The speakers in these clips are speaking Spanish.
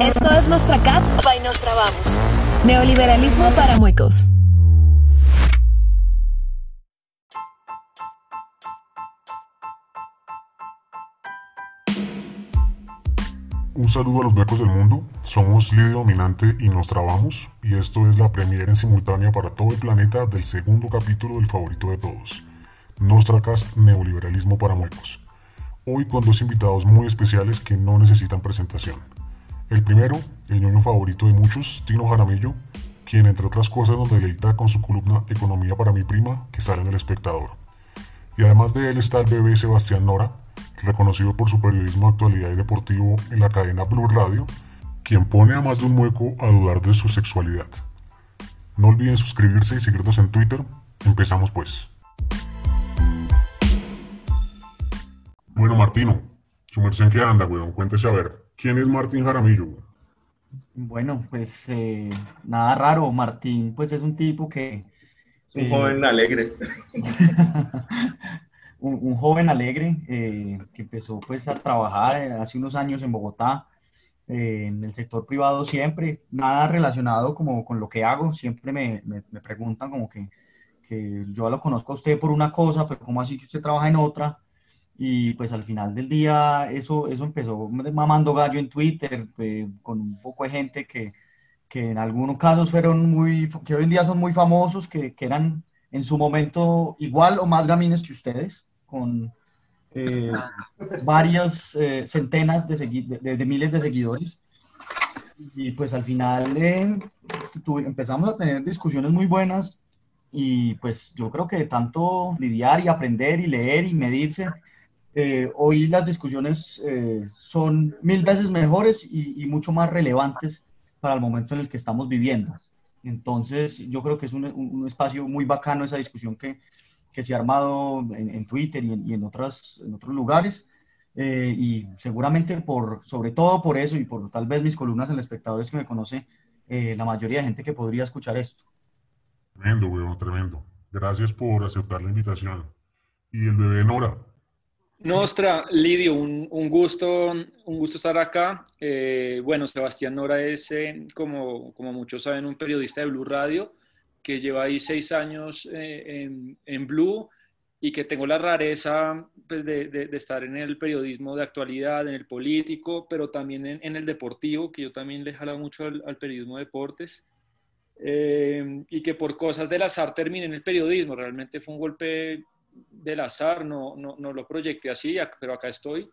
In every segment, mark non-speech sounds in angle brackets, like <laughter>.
Esto es Nuestra Cast by Nostra Vamos. Neoliberalismo para muecos. Un saludo a los becos del mundo. Somos Lidia Dominante y nos trabamos. Y esto es la premiere en simultánea para todo el planeta del segundo capítulo del favorito de todos. Nostracast Neoliberalismo para Muecos. Hoy con dos invitados muy especiales que no necesitan presentación. El primero, el ñoño favorito de muchos, Tino Jaramillo, quien entre otras cosas nos deleita con su columna Economía para mi prima, que sale en El Espectador. Y además de él está el bebé Sebastián Nora, reconocido por su periodismo actualidad y deportivo en la cadena Blue Radio, quien pone a más de un mueco a dudar de su sexualidad. No olviden suscribirse y seguirnos en Twitter. Empezamos pues. Bueno, Martino, su merced qué anda, weón. Cuéntese a ver. ¿Quién es Martín Jaramillo? Bueno, pues eh, nada raro. Martín, pues es un tipo que... Es un joven alegre. <laughs> un, joven alegre eh, que empezó pues a trabajar eh, hace unos años en Bogotá, en el sector privado siempre, nada relacionado como con lo que hago, siempre me, me, me preguntan como que, que, yo lo conozco a usted por una cosa, pero ¿cómo así que usted trabaja en otra? Y pues al final del día eso, eso empezó mamando gallo en Twitter, eh, con un poco de gente que, que en algunos casos fueron muy, que hoy en día son muy famosos, que, que eran en su momento igual o más gamines que ustedes, con eh, varias eh, centenas de, de, miles de seguidores. Y pues al final eh, empezamos a tener discusiones muy buenas y pues yo creo que de tanto lidiar y aprender y leer y medirse, hoy las discusiones son mil veces mejores y, y mucho más relevantes para el momento en el que estamos viviendo. Entonces, yo creo que es un, un, espacio muy bacano esa discusión que, que se ha armado en, Twitter y en, y en, otras, en otros lugares. Eh, y seguramente por, sobre todo por eso y por tal vez mis columnas en espectadores que me conoce, eh, la mayoría de gente que podría escuchar esto. Tremendo, weón, tremendo. Gracias por aceptar la invitación. Y el bebé Nora, Nostra, Lidio, un, gusto, un gusto estar acá. Eh, bueno, Sebastián Nora es, eh, como, como muchos saben, un periodista de Blue Radio que lleva ahí seis años eh, en, Blue y que tengo la rareza pues, de, estar en el periodismo de actualidad, en el político, pero también en, el deportivo, que yo también le jalo mucho al, periodismo de deportes. y que por cosas del azar terminé en el periodismo. Realmente fue un golpe del azar, no, no, no lo proyecté así, pero acá estoy.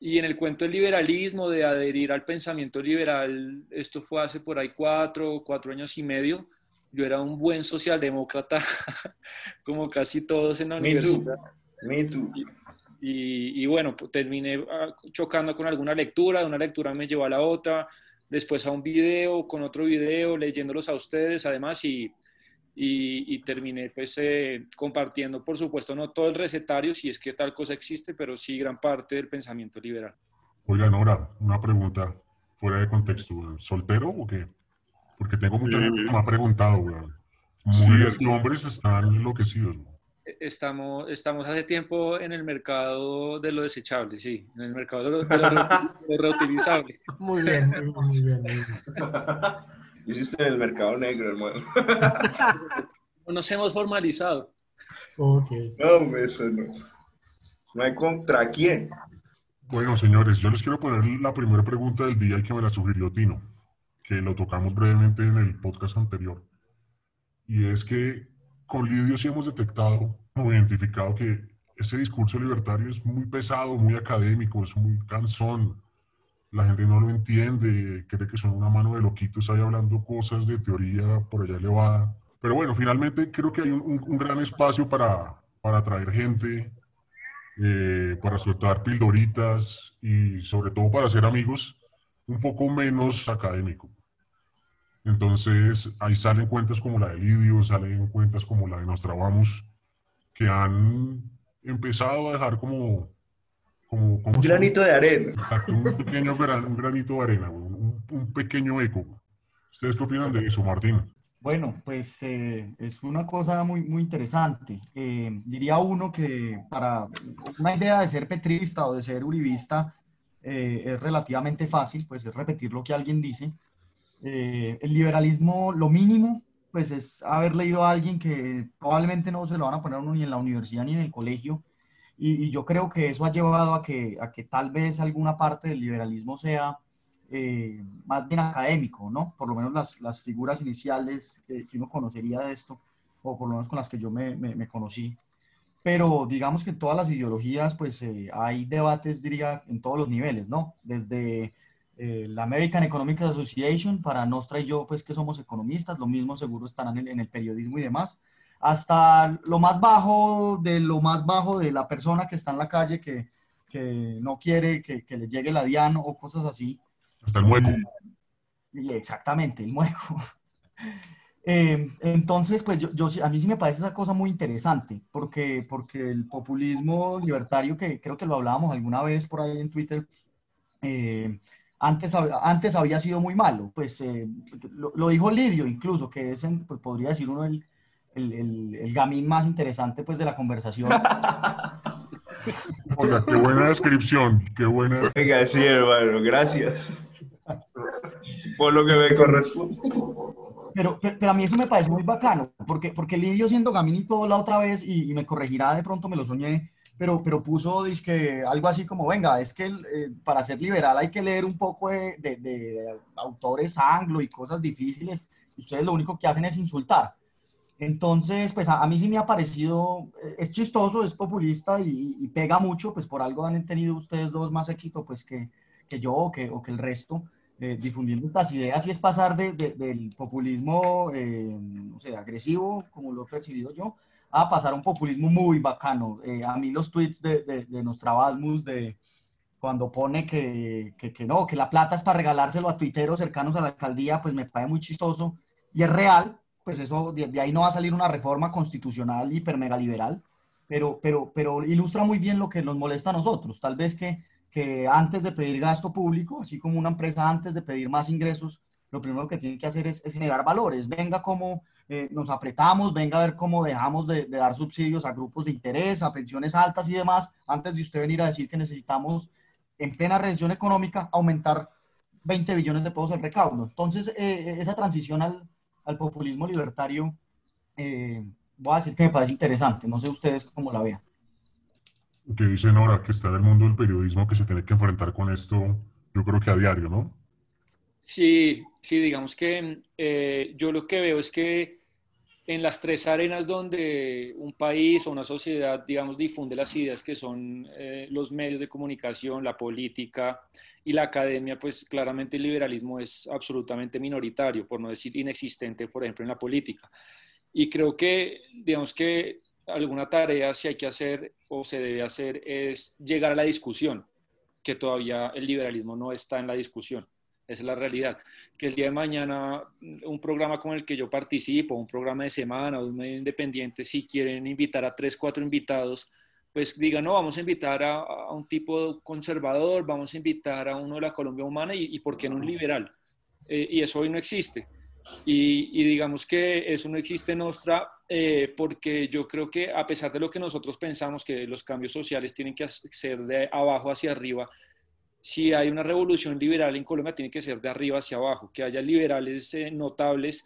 Y en el cuento del liberalismo, de adherir al pensamiento liberal, esto fue hace por ahí cuatro, cuatro años y medio. Yo era un buen socialdemócrata, <laughs> como casi todos en la universidad. Me too. Y, y, bueno, pues, terminé ah, chocando con alguna lectura, de una lectura me llevó a la otra, después a un video, con otro video, leyéndolos a ustedes además y, y, terminé pues eh, compartiendo, por supuesto, no todo el recetario, si es que tal cosa existe, pero sí gran parte del pensamiento liberal. Oiga, Nora, una pregunta fuera de contexto, ¿soltero o qué? Porque tengo mucha gente que me ha preguntado, weón. Mujeres y hombres están enloquecidos, e, Estamos, estamos hace tiempo en el mercado de lo desechable, sí, en el mercado de lo, reutilizable. <laughs> Muy bien, muy bien, muy bien. <laughs> hiciste en el mercado negro, hermano. <laughs> Nos hemos formalizado. Ok. No, eso no. No hay contra quién. Bueno, señores, yo les quiero poner la primera pregunta del día y que me la sugirió Tino, que lo tocamos brevemente en el podcast anterior. Y es que con Lidio sí hemos detectado o identificado que ese discurso libertario es muy pesado, muy académico, es muy cansón, la gente no lo entiende, cree que son una mano de loquitos ahí hablando cosas de teoría por allá elevada. Pero bueno, finalmente creo que hay un, gran espacio para, para atraer gente, eh, para soltar pildoritas y sobre todo para ser amigos un poco menos académico. Entonces ahí salen cuentas como la de Lidio, salen cuentas como la de Nostrabamos, que han empezado a dejar como un granito de arena. Exacto, un pequeño un granito de arena, un, pequeño eco. ¿Ustedes qué opinan de eso, Martín? Bueno, pues eh, es una cosa muy, muy interesante. Eh, diría uno que para una idea de ser petrista o de ser uribista, eh, es relativamente fácil, pues es repetir lo que alguien dice. Eh, el liberalismo, lo mínimo, pues es haber leído a alguien que probablemente no se lo van a poner uno ni en la universidad ni en el colegio. Y, yo creo que eso ha llevado a que, a que tal vez alguna parte del liberalismo sea eh, más bien académico, ¿no? Por lo menos las, las figuras iniciales que, uno conocería de esto, o por lo menos con las que yo me, me, conocí. Pero digamos que en todas las ideologías, pues eh, hay debates, diría, en todos los niveles, ¿no? Desde eh, la American Economic Association, para Nostra y yo, pues que somos economistas, lo mismo seguro estarán en, en el periodismo y demás, hasta lo más bajo de lo más bajo de la persona que está en la calle que, que no quiere que, que, le llegue la DIAN o cosas así. Hasta el mueco. Y exactamente, el mueco. <laughs> Eh, entonces, pues yo, yo, a mí sí me parece esa cosa muy interesante, porque, porque el populismo libertario, que creo que lo hablábamos alguna vez por ahí en Twitter, eh, antes, antes había sido muy malo. Pues eh, lo, dijo Lidio incluso, que es, pues, podría decir uno, el, el, el, gamín más interesante pues, de la conversación. <laughs> Oiga, qué buena descripción, qué buena. <laughs> Venga, sí, hermano, gracias por lo que me corresponde. Pero, pero, a mí eso me parece muy bacano, porque, porque Lidio siendo Gamini todo la otra vez, y, me corregirá, de pronto me lo soñé, pero, pero puso que algo así como, venga, es que eh, para ser liberal hay que leer un poco de, de, autores anglo y cosas difíciles, y ustedes lo único que hacen es insultar. Entonces, pues a, mí sí me ha parecido, eh, es chistoso, es populista y, pega mucho, pues por algo han tenido ustedes dos más éxito pues que, que yo o que, o que el resto. Eh, difundiendo estas ideas y es pasar de, del populismo, eh, agresivo, como lo he percibido yo, a pasar a un populismo muy bacano. Eh, a mí los tweets de, de, de de cuando pone que, que, que, no, que la plata es para regalárselo a tuiteros cercanos a la alcaldía, pues me parece muy chistoso y es real, pues eso, de, ahí no va a salir una reforma constitucional hiper mega liberal, pero, pero, pero ilustra muy bien lo que nos molesta a nosotros. Tal vez que que antes de pedir gasto público, así como una empresa antes de pedir más ingresos, lo primero que tiene que hacer es, generar valores. Venga cómo eh, nos apretamos, venga a ver cómo dejamos de, dar subsidios a grupos de interés, a pensiones altas y demás, antes de usted venir a decir que necesitamos, en plena recesión económica, aumentar 20 billones de pesos el recaudo. Entonces, eh, esa transición al, al, populismo libertario, eh, voy a decir que me parece interesante. No sé ustedes cómo la vean que dice Nora, que está en el mundo del periodismo, que se tiene que enfrentar con esto, yo creo que a diario, ¿no? Sí, sí, digamos que eh, yo lo que veo es que en las tres arenas donde un país o una sociedad, digamos, difunde las ideas que son eh, los medios de comunicación, la política y la academia, pues claramente el liberalismo es absolutamente minoritario, por no decir inexistente, por ejemplo, en la política. Y creo que, digamos que alguna tarea si hay que hacer o se debe hacer es llegar a la discusión, que todavía el liberalismo no está en la discusión. Esa es la realidad. Que el día de mañana un programa con el que yo participo, un programa de semana o un medio independiente, si quieren invitar a tres, cuatro invitados, pues digan, no, vamos a invitar a, un tipo conservador, vamos a invitar a uno de la Colombia Humana y, ¿por qué no un liberal? Eh, y eso hoy no existe. Y, digamos que eso no existe en Nostra eh, porque yo creo que a pesar de lo que nosotros pensamos que los cambios sociales tienen que ser de abajo hacia arriba, si hay una revolución liberal en Colombia tiene que ser de arriba hacia abajo, que haya liberales eh, notables,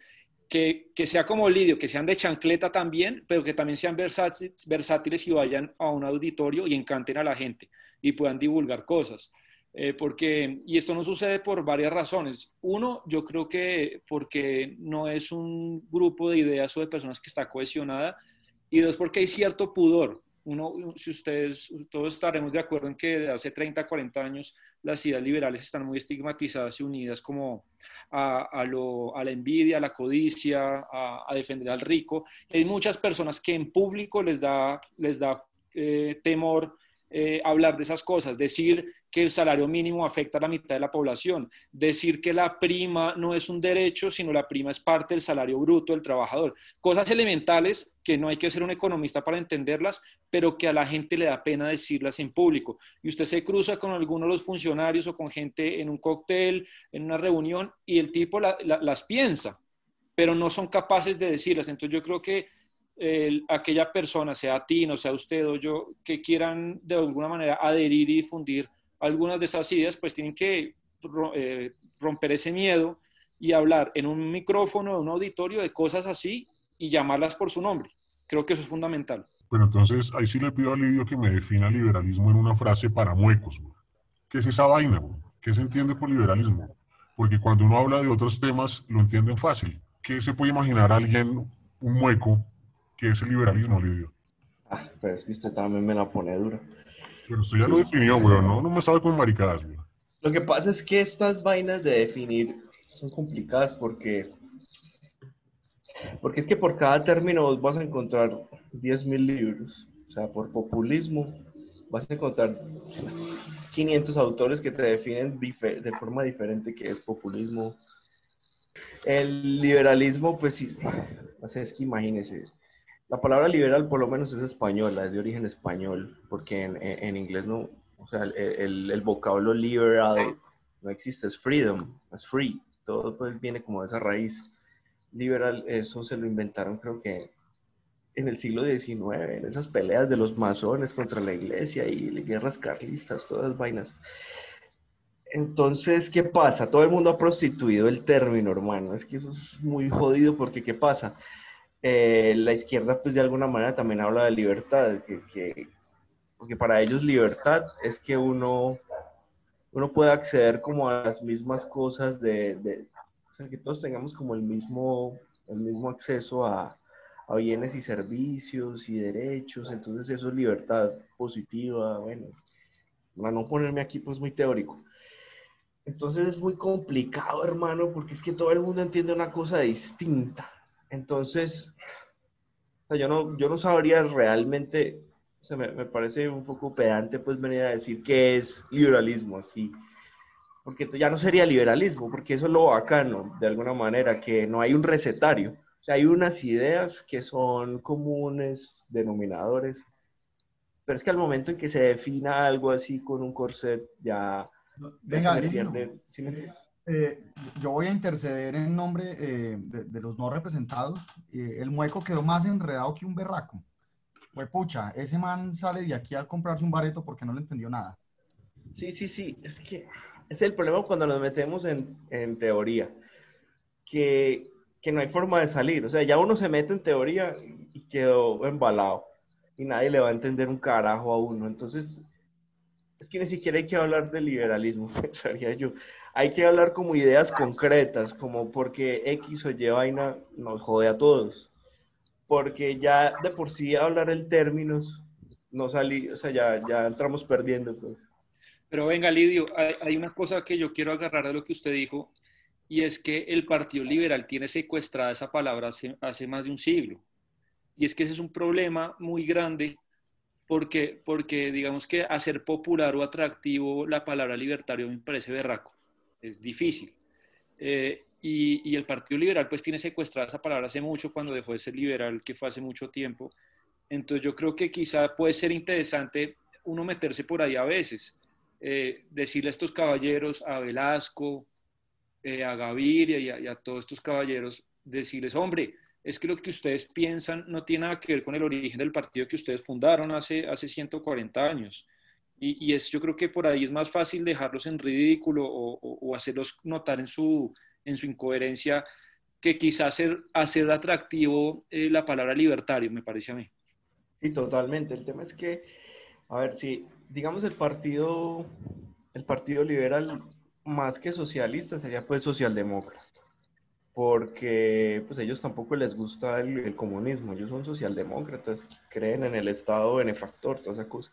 que, que, sea como Lidio, que sean de chancleta también, pero que también sean versátiles y vayan a un auditorio y encanten a la gente y puedan divulgar cosas. Eh, porque, y esto no sucede por varias razones. Uno, yo creo que porque no es un grupo de ideas o de personas que está cohesionada. Y dos, porque hay cierto pudor. Uno, si ustedes, todos estaremos de acuerdo en que hace 30, 40 años las ideas liberales están muy estigmatizadas y unidas como a, lo, a la envidia, a la codicia, a, defender al rico. hay muchas personas que en público les da, les da eh, temor eh, hablar de esas cosas, decir que el salario mínimo afecta a la mitad de la población, decir que la prima no es un derecho, sino la prima es parte del salario bruto del trabajador. Cosas elementales que no hay que ser un economista para entenderlas, pero que a la gente le da pena decirlas en público. Y usted se cruza con alguno de los funcionarios o con gente en un cóctel, en una reunión, y el tipo las piensa, pero no son capaces de decirlas. Entonces yo creo que aquella persona, sea a ti, no sea usted o yo, que quieran de alguna manera adherir y difundir algunas de estas ideas, pues tienen que eh, romper ese miedo y hablar en un micrófono, en un auditorio de cosas así y llamarlas por su nombre. Creo que eso es fundamental. Bueno, entonces ahí sí le pido a Lidio que me defina liberalismo en una frase para muecos. ¿Qué es esa vaina? ¿Qué se entiende por liberalismo? Porque cuando uno habla de otros temas, lo entienden fácil. ¿Qué se puede imaginar alguien, un mueco, que es el liberalismo, Lidio? Ah, pero es que usted también me la pone dura. Pero usted ya lo definió, weón, ¿no? No me sabe con maricadas, weón. Lo que pasa es que estas vainas de definir son complicadas porque porque es que por cada término vos vas a encontrar 10.000 libros. O sea, por populismo vas a encontrar 500 autores que te definen de forma diferente qué es populismo. El liberalismo, pues sí, o sea, es que imagínese, la palabra liberal por lo menos es española, es de origen español, porque en, en, inglés no, o sea, el, el, vocablo liberal no existe, es freedom, es free, todo pues viene como de esa raíz. Liberal, eso se lo inventaron creo que en el siglo XIX, en esas peleas de los masones contra la iglesia y guerras carlistas, todas las vainas. Entonces, ¿qué pasa? Todo el mundo ha prostituido el término, hermano. Es que eso es muy jodido porque, ¿qué pasa? Eh, la izquierda, pues de alguna manera también habla de libertad, que, porque para ellos libertad es que uno, uno puede acceder como a las mismas cosas de, de o sea, que todos tengamos como el mismo, el mismo acceso a, a bienes y servicios y derechos, entonces eso es libertad positiva, bueno, para no ponerme aquí pues muy teórico. Entonces es muy complicado, hermano, porque es que todo el mundo entiende una cosa distinta. Entonces, yo, no, yo no sabría realmente, se me, me, parece un poco pedante pues venir a decir qué es liberalismo así, porque ya no sería liberalismo, porque eso es lo bacano, de alguna manera, que no hay un recetario. O sea, hay unas ideas que son comunes, denominadores, pero es que al momento en que se defina algo así con un corset, ya, Venga, eh, yo voy a interceder en nombre eh, de, los no representados. Eh, el mueco quedó más enredado que un berraco. Pues pucha, ese man sale de aquí a comprarse un bareto porque no le entendió nada. Sí, sí, sí, es que es el problema cuando nos metemos en, en teoría, que que no hay forma de salir. O sea, ya uno se mete en teoría y quedó embalado. Y nadie le va a entender un carajo a uno. Entonces, es que ni siquiera hay que hablar de liberalismo, <laughs> pensaría yo. Hay que hablar como ideas concretas, como porque X o Y vaina nos jode a todos. Porque ya de por sí hablar en términos no salí, o sea, ya, ya entramos perdiendo. Pues. Pero venga, Lidio, hay, hay, una cosa que yo quiero agarrar de lo que usted dijo, y es que el Partido Liberal tiene secuestrada esa palabra hace, más de un siglo. Y es que ese es un problema muy grande porque, porque digamos que hacer popular o atractivo la palabra libertario me parece berraco, es difícil. Eh, y, y, el Partido Liberal pues tiene secuestrada esa palabra hace mucho cuando dejó de ser liberal, que fue hace mucho tiempo. Entonces yo creo que quizá puede ser interesante uno meterse por ahí a veces, eh, decirle a estos caballeros, a Velasco, eh, a Gaviria y a, todos estos caballeros, decirles, hombre, es que lo que ustedes piensan no tiene nada que ver con el origen del partido que ustedes fundaron hace, hace 140 años. Y, y es, yo creo que por ahí es más fácil dejarlos en ridículo o, o, hacerlos notar en su, en su incoherencia que quizás hacer, hacer atractivo eh, la palabra libertario, me parece a mí. Sí, totalmente. El tema es que, a ver, si digamos el partido, el partido liberal más que socialista, sería pues socialdemócrata. Porque pues ellos tampoco les gusta el, comunismo, ellos son socialdemócratas, creen en el Estado benefactor, toda esa cosa.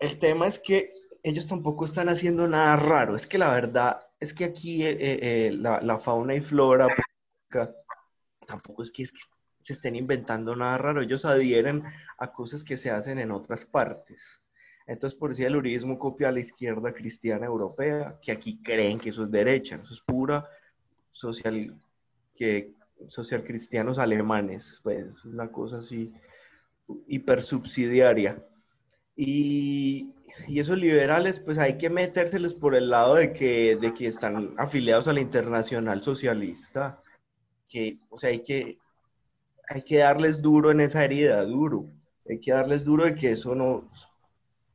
El tema es que ellos tampoco están haciendo nada raro, es que la verdad es que aquí eh, eh, eh, la, la, fauna y flora tampoco es que, es que se estén inventando nada raro, ellos adhieren a cosas que se hacen en otras partes. Entonces, por decir, el uribismo copia a la izquierda cristiana europea, que aquí creen que eso es derecha, eso es pura social, que, social cristianos alemanes, pues es una cosa así hipersubsidiaria. Y, y esos liberales, pues hay que metérseles por el lado de que, de que están afiliados a la internacional socialista, que, o sea, hay que, hay que darles duro en esa herida, duro. Hay que darles duro de que eso no,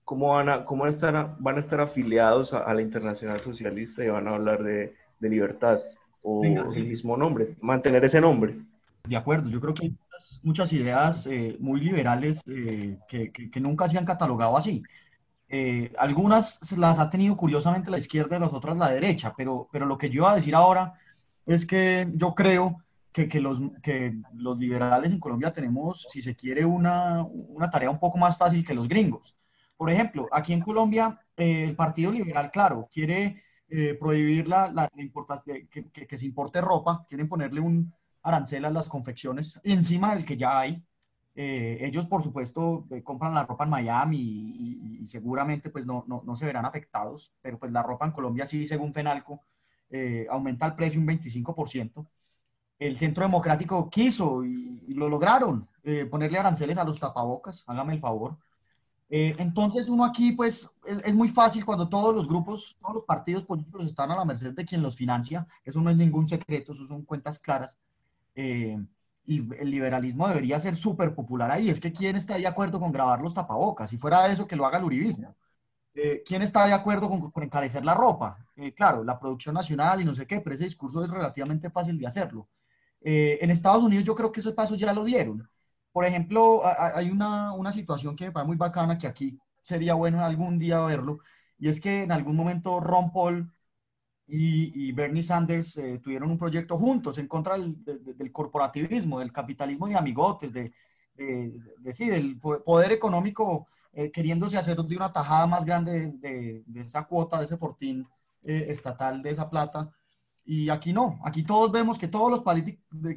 ¿cómo van a, cómo estar, van a estar afiliados a, la Internacional Socialista y van a hablar de, de libertad? O el mismo nombre, mantener ese nombre. De acuerdo, yo creo que hay muchas, ideas eh, muy liberales eh, que, que, nunca se han catalogado así. Eh, algunas las ha tenido curiosamente la izquierda y las otras la derecha, pero, pero lo que yo iba a decir ahora es que yo creo que, que, los, que los liberales en Colombia tenemos, si se quiere, una, una tarea un poco más fácil que los gringos. Por ejemplo, aquí en Colombia, el Partido Liberal, claro, quiere eh, prohibir la, la que, que, se importe ropa, quieren ponerle un arancel a las confecciones encima del que ya hay. Eh, ellos, por supuesto, eh, compran la ropa en Miami y, seguramente pues no, no, no, se verán afectados, pero pues la ropa en Colombia sí, según Fenalco, aumenta el precio un 25%. El Centro Democrático quiso y lo lograron, ponerle aranceles a los tapabocas, hágame el favor. Eh, entonces uno aquí pues es, muy fácil cuando todos los grupos, todos los partidos políticos están a la merced de quien los financia, eso no es ningún secreto, eso son cuentas claras. Eh, y el liberalismo debería ser súper popular ahí. Es que ¿quién está de acuerdo con grabar los tapabocas? Si fuera eso, que lo haga el uribismo. Eh, ¿Quién está de acuerdo con, con encarecer la ropa? claro, la producción nacional y no sé qué, pero ese discurso es relativamente fácil de hacerlo. en Estados Unidos yo creo que esos pasos ya lo dieron. Por ejemplo, hay una, una situación que me parece muy bacana, que aquí sería bueno algún día verlo, y es que en algún momento Ron Paul y, y Bernie Sanders eh, tuvieron un proyecto juntos en contra del, del, corporativismo, del capitalismo de amigotes, de, de, sí, del poder económico eh, queriéndose hacer de una tajada más grande de, esa cuota, de ese fortín eh, estatal, de esa plata. Y aquí no, aquí todos vemos que todos los,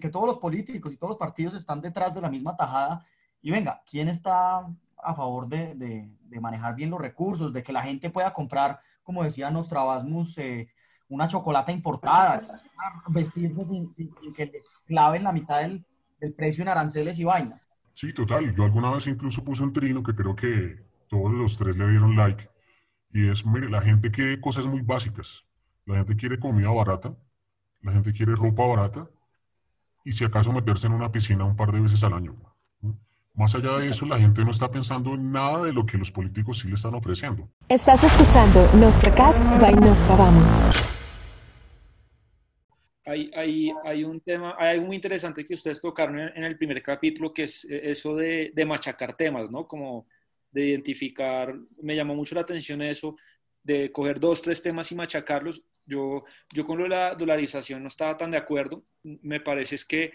que todos los políticos y todos los partidos están detrás de la misma tajada. Y venga, ¿quién está a favor de, de, manejar bien los recursos, de que la gente pueda comprar, como decía Nostrabasmus, eh, una chocolate importada, <laughs> vestirse sin, sin, que le claven la mitad del, del, precio en aranceles y vainas? Sí, total. Yo alguna vez incluso puse un trino que creo que todos los tres le dieron like. Y es, mire, la gente quiere cosas muy básicas la gente quiere comida barata, la gente quiere ropa barata y si acaso meterse en una piscina un par de veces al año. Más allá de eso, la gente no está pensando en nada de lo que los políticos sí le están ofreciendo. Estás escuchando Cast by Nostra Vamos. Hay, hay, hay, un tema, hay algo muy interesante que ustedes tocaron en, el primer capítulo, que es eso de, de, machacar temas, ¿no? Como de identificar, me llamó mucho la atención eso, de coger dos, tres temas y machacarlos. Yo, yo con la dolarización no estaba tan de acuerdo. Me parece es que,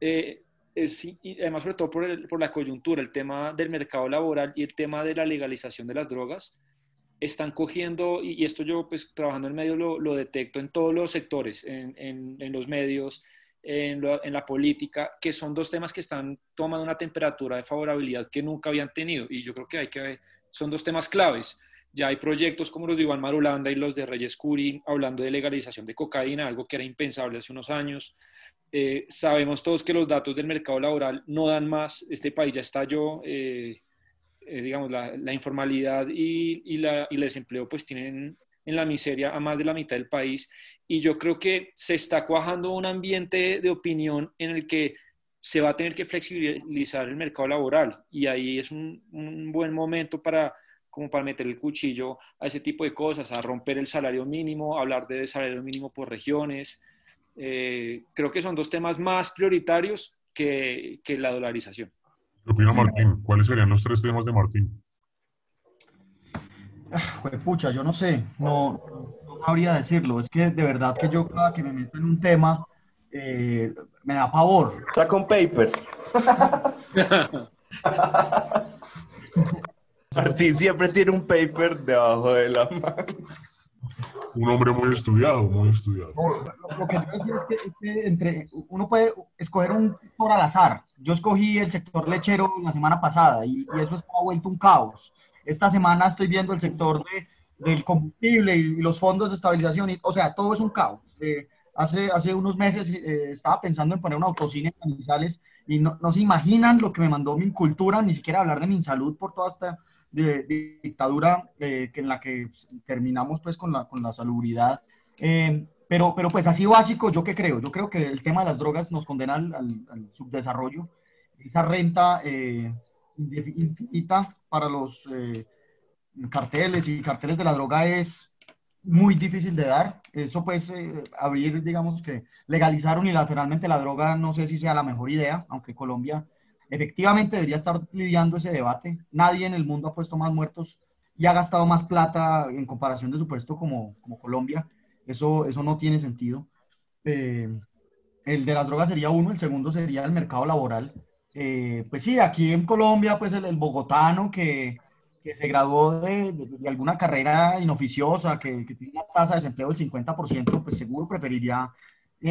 eh, es, y además sobre todo por, por, la coyuntura, el tema del mercado laboral y el tema de la legalización de las drogas, están cogiendo, y, esto yo pues trabajando en medio lo, lo detecto en todos los sectores, en, en, en los medios, en, en, la política, que son dos temas que están tomando una temperatura de favorabilidad que nunca habían tenido. Y yo creo que hay que, son dos temas claves. Ya hay proyectos como los de Iván Marulanda y los de Reyes Curi hablando de legalización de cocaína, algo que era impensable hace unos años. Eh, sabemos todos que los datos del mercado laboral no dan más. Este país ya estalló, eh, eh, digamos, la, informalidad y, y, la, y el desempleo pues tienen en la miseria a más de la mitad del país. Y yo creo que se está cuajando un ambiente de opinión en el que se va a tener que flexibilizar el mercado laboral. Y ahí es un, un buen momento para como para meter el cuchillo a ese tipo de cosas, a romper el salario mínimo, hablar de salario mínimo por regiones. Eh, creo que son dos temas más prioritarios que, que la dolarización. ¿Qué opina Martín? ¿Cuáles serían los tres temas de Martín? Pues pucha, yo no sé, no, no, sabría decirlo. Es que de verdad que yo cada que me meto en un tema eh, me da pavor. Saca un paper. <laughs> Martín siempre tiene un paper debajo de la mano. Un hombre muy estudiado, muy estudiado. lo, que yo decía es que, entre, uno puede escoger un por al azar. Yo escogí el sector lechero la semana pasada y, eso está vuelto un caos. Esta semana estoy viendo el sector de, del combustible y los fondos de estabilización. Y, o sea, todo es un caos. Eh, hace, hace unos meses eh, estaba pensando en poner un autocine en Manizales y no, no, se imaginan lo que me mandó mi cultura, ni siquiera hablar de mi salud por toda esta de, dictadura eh, que en la que terminamos pues con la, con la salubridad. Eh, pero, pero pues así básico, ¿yo qué creo? Yo creo que el tema de las drogas nos condena al, al, subdesarrollo, esa renta eh, infinita para los, carteles y carteles de la droga es muy difícil de dar. Eso pues eh, abrir, digamos que legalizar unilateralmente la droga no sé si sea la mejor idea, aunque Colombia efectivamente debería estar lidiando ese debate. Nadie en el mundo ha puesto más muertos y ha gastado más plata en comparación de su puesto como, como Colombia. Eso, eso no tiene sentido. Eh, el de las drogas sería uno, el segundo sería el mercado laboral. Eh, pues sí, aquí en Colombia, pues el, bogotano que, que, se graduó de, de, alguna carrera inoficiosa, que, que, tiene una tasa de desempleo del 50%, pues seguro preferiría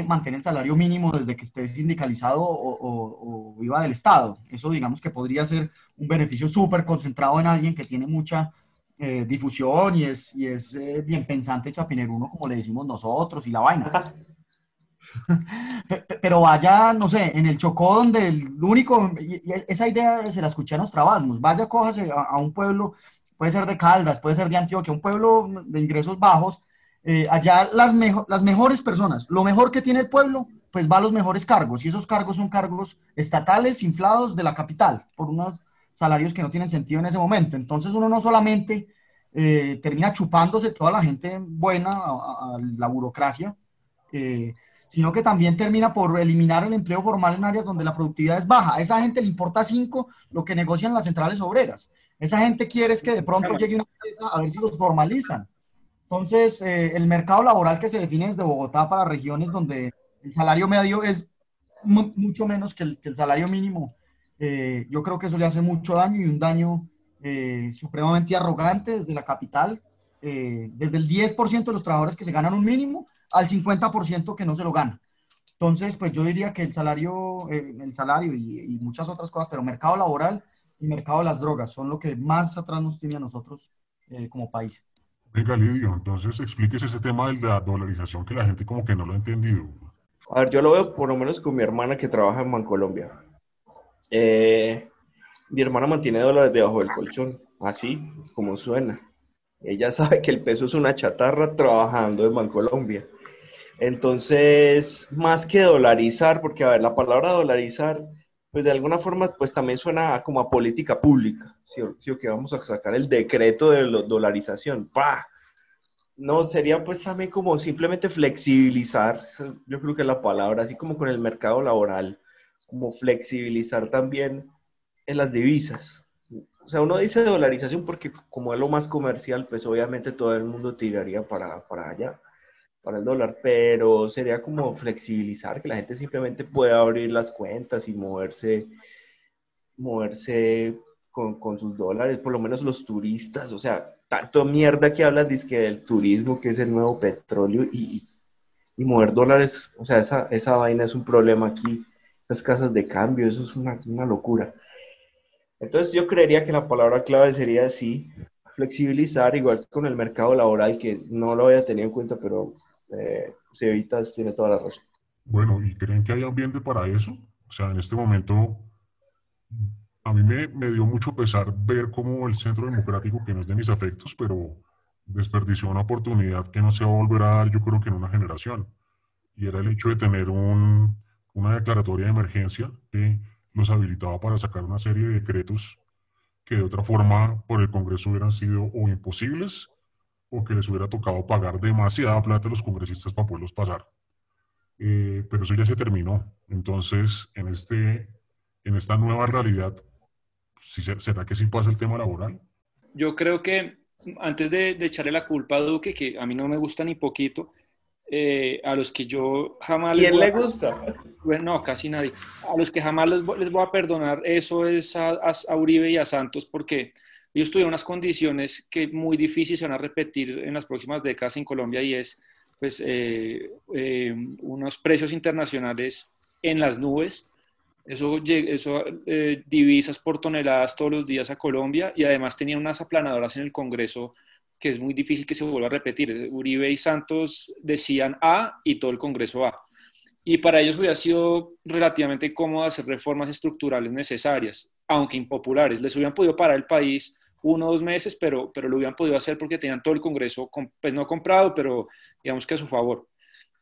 mantener el salario mínimo desde que esté sindicalizado o, o, viva del Estado. Eso digamos que podría ser un beneficio súper concentrado en alguien que tiene mucha eh, difusión y es, y es eh, bien pensante chapineruno, como le decimos nosotros, y la vaina. <laughs> Pero vaya, no sé, en el Chocó, donde el único, esa idea se la escuché a Nostrabasmus, vaya, cójase a, a, un pueblo, puede ser de Caldas, puede ser de Antioquia, un pueblo de ingresos bajos, eh, allá las, mejo las mejores personas, lo mejor que tiene el pueblo, pues va a los mejores cargos, y esos cargos son cargos estatales inflados de la capital, por unos salarios que no tienen sentido en ese momento. Entonces uno no solamente eh, termina chupándose toda la gente buena a, a la burocracia, eh, sino que también termina por eliminar el empleo formal en áreas donde la productividad es baja. A esa gente le importa cinco lo que negocian las centrales obreras. Esa gente quiere es que de pronto llegue una empresa a ver si los formalizan. Entonces, eh, el mercado laboral que se define desde Bogotá para regiones donde el salario medio es mu mucho menos que el, salario mínimo, eh, yo creo que eso le hace mucho daño y un daño eh, supremamente arrogante desde la capital, eh, desde el 10% de los trabajadores que se ganan un mínimo al 50% que no se lo ganan. Entonces, pues yo diría que el salario, eh, el salario y, y, muchas otras cosas, pero mercado laboral y mercado de las drogas son lo que más atrás nos tiene a nosotros como país. Venga, Lidio, entonces explíquese ese tema de la dolarización que la gente como que no lo ha entendido. A ver, yo lo veo por lo menos con mi hermana que trabaja en Bancolombia. Eh, mi hermana mantiene dólares debajo del colchón, así como suena. Ella <laughs> sabe que el peso es una chatarra trabajando en Bancolombia. Entonces, más que dolarizar, porque a ver, la palabra dolarizar, pues de alguna forma, pues también suena como a política pública, ¿sí? ¿Sí? que vamos a sacar el decreto de dolarización, ¡pah! No, sería pues también como simplemente flexibilizar, yo creo que la palabra, así como con el mercado laboral, como flexibilizar también en las divisas. O sea, uno dice dolarización porque como es lo más comercial, pues obviamente todo el mundo tiraría para, para allá, para el dólar, pero sería como flexibilizar, que la gente simplemente pueda abrir las cuentas y moverse, moverse con, con sus dólares, por lo menos los turistas, o sea, tanto mierda que hablan que del turismo, que es el nuevo petróleo, y, y mover dólares, o sea, esa, esa vaina es un problema aquí, las casas de cambio, eso es una, una locura. Entonces yo creería que la palabra clave sería así, flexibilizar, igual con el mercado laboral, que no lo había tenido en cuenta, pero eh, Cevitas tiene toda la razón. Bueno, ¿y creen que hay ambiente para eso? O sea, en este momento, a mí me, dio mucho pesar ver cómo el Centro Democrático, que no es de mis afectos, pero desperdició una oportunidad que no se va a volver a dar, yo creo que en una generación. Y era el hecho de tener un, una declaratoria de emergencia que los habilitaba para sacar una serie de decretos que de otra forma por el Congreso hubieran sido o imposibles o que les hubiera tocado pagar demasiada plata a los congresistas para poderlos pasar. Eh, pero eso ya se terminó. Entonces, en, este, en esta nueva realidad, ¿será que sí pasa el tema laboral? Yo creo que antes de, de echarle la culpa a Duque, que a mí no me gusta ni poquito, eh, a los que yo jamás... ¿Quién le gusta? Bueno, no, casi nadie. A los que jamás les, les voy a perdonar eso es a, a, Uribe y a Santos porque ellos tuvieron unas condiciones que muy difíciles se van a repetir en las próximas décadas en Colombia y es pues eh, eh, unos precios internacionales en las nubes, eso, eso eh, divisas por toneladas todos los días a Colombia y además tenían unas aplanadoras en el Congreso que es muy difícil que se vuelva a repetir. Uribe y Santos decían A y todo el Congreso A. Y para ellos hubiera sido relativamente cómodo hacer reformas estructurales necesarias, aunque impopulares. Les hubieran podido parar el país uno o dos meses, pero, pero lo hubieran podido hacer porque tenían todo el Congreso, pues no comprado, pero digamos que a su favor.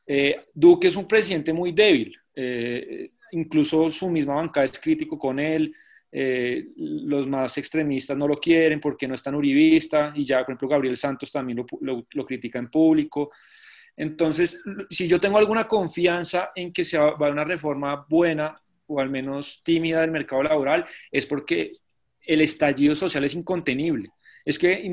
Eh, Duque es un presidente muy débil, eh, incluso su misma bancada es crítico con él, eh, los más extremistas no lo quieren porque no es tan uribista y ya, por ejemplo, Gabriel Santos también lo, lo, critica en público. Entonces, si yo tengo alguna confianza en que se va a una reforma buena o al menos tímida del mercado laboral, es porque el estallido social es incontenible. Es que,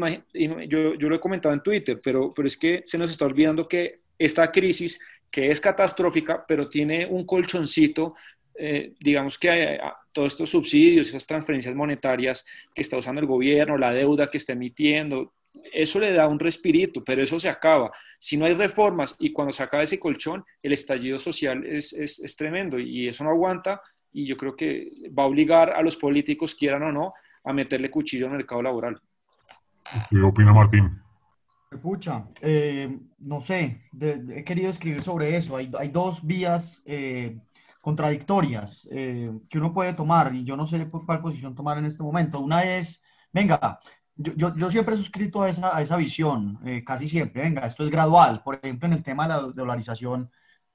yo, yo, lo he comentado en Twitter, pero, pero es que se nos está olvidando que esta crisis, que es catastrófica, pero tiene un colchoncito eh, digamos que eh, todos estos subsidios, esas transferencias monetarias que está usando el gobierno, la deuda que está emitiendo, eso le da un respirito, pero eso se acaba. Si no hay reformas y cuando se acaba ese colchón, el estallido social es, es, es tremendo y eso no aguanta y yo creo que va a obligar a los políticos, quieran o no, a meterle cuchillo en el mercado laboral. ¿Qué opina Martín? Pucha, eh, no sé, he querido escribir sobre eso. Hay, hay dos vías contradictorias eh, que uno puede tomar y yo no sé cuál posición tomar en este momento. Una es, venga, yo, yo, yo siempre he suscrito a esa, a esa visión, eh, casi siempre, venga, esto es gradual. Por ejemplo, en el tema de la dolarización,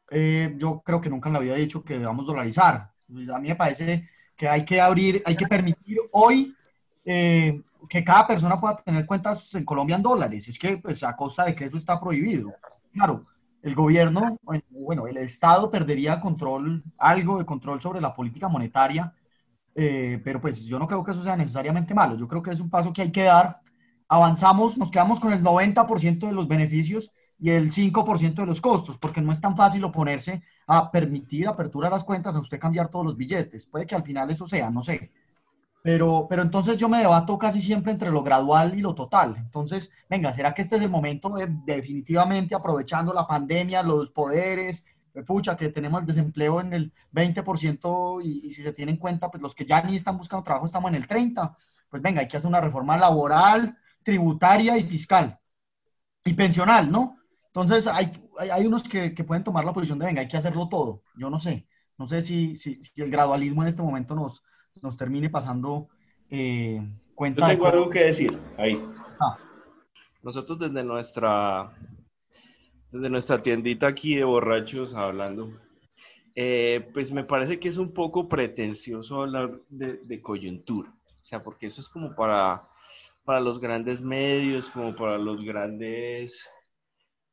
eh, yo creo que nunca en la vida he dicho que debamos dolarizar. A mí me parece que hay que abrir, hay que permitir hoy que cada persona pueda tener cuentas en Colombia en dólares. Es que, pues, a costa de que eso está prohibido. Claro, el gobierno, bueno, el Estado perdería control, algo de control sobre la política monetaria, eh, pero pues yo no creo que eso sea necesariamente malo. Yo creo que es un paso que hay que dar. Avanzamos, nos quedamos con el 90% de los beneficios y el 5% de los costos, porque no es tan fácil oponerse a permitir apertura de las cuentas, a usted cambiar todos los billetes. Puede que al final eso sea, no sé. Pero, pero entonces yo me debato casi siempre entre lo gradual y lo total. Entonces, venga, ¿será que este es el momento de, definitivamente aprovechando la pandemia, los poderes, pucha, que tenemos el desempleo en el 20% y, y, si se tiene en cuenta, pues los que ya ni están buscando trabajo estamos en el 30%, pues venga, hay que hacer una reforma laboral, tributaria y fiscal y pensional, ¿no? Entonces, hay, hay, unos que, que, pueden tomar la posición de, venga, hay que hacerlo todo. Yo no sé, no sé si, si, si el gradualismo en este momento nos, nos termine pasando eh, cuenta. Yo tengo algo que decir ahí. Ah. Nosotros desde nuestra, desde nuestra tiendita aquí de borrachos hablando, eh, pues me parece que es un poco pretencioso hablar de, coyuntura. O sea, porque eso es como para, para los grandes medios, como para los grandes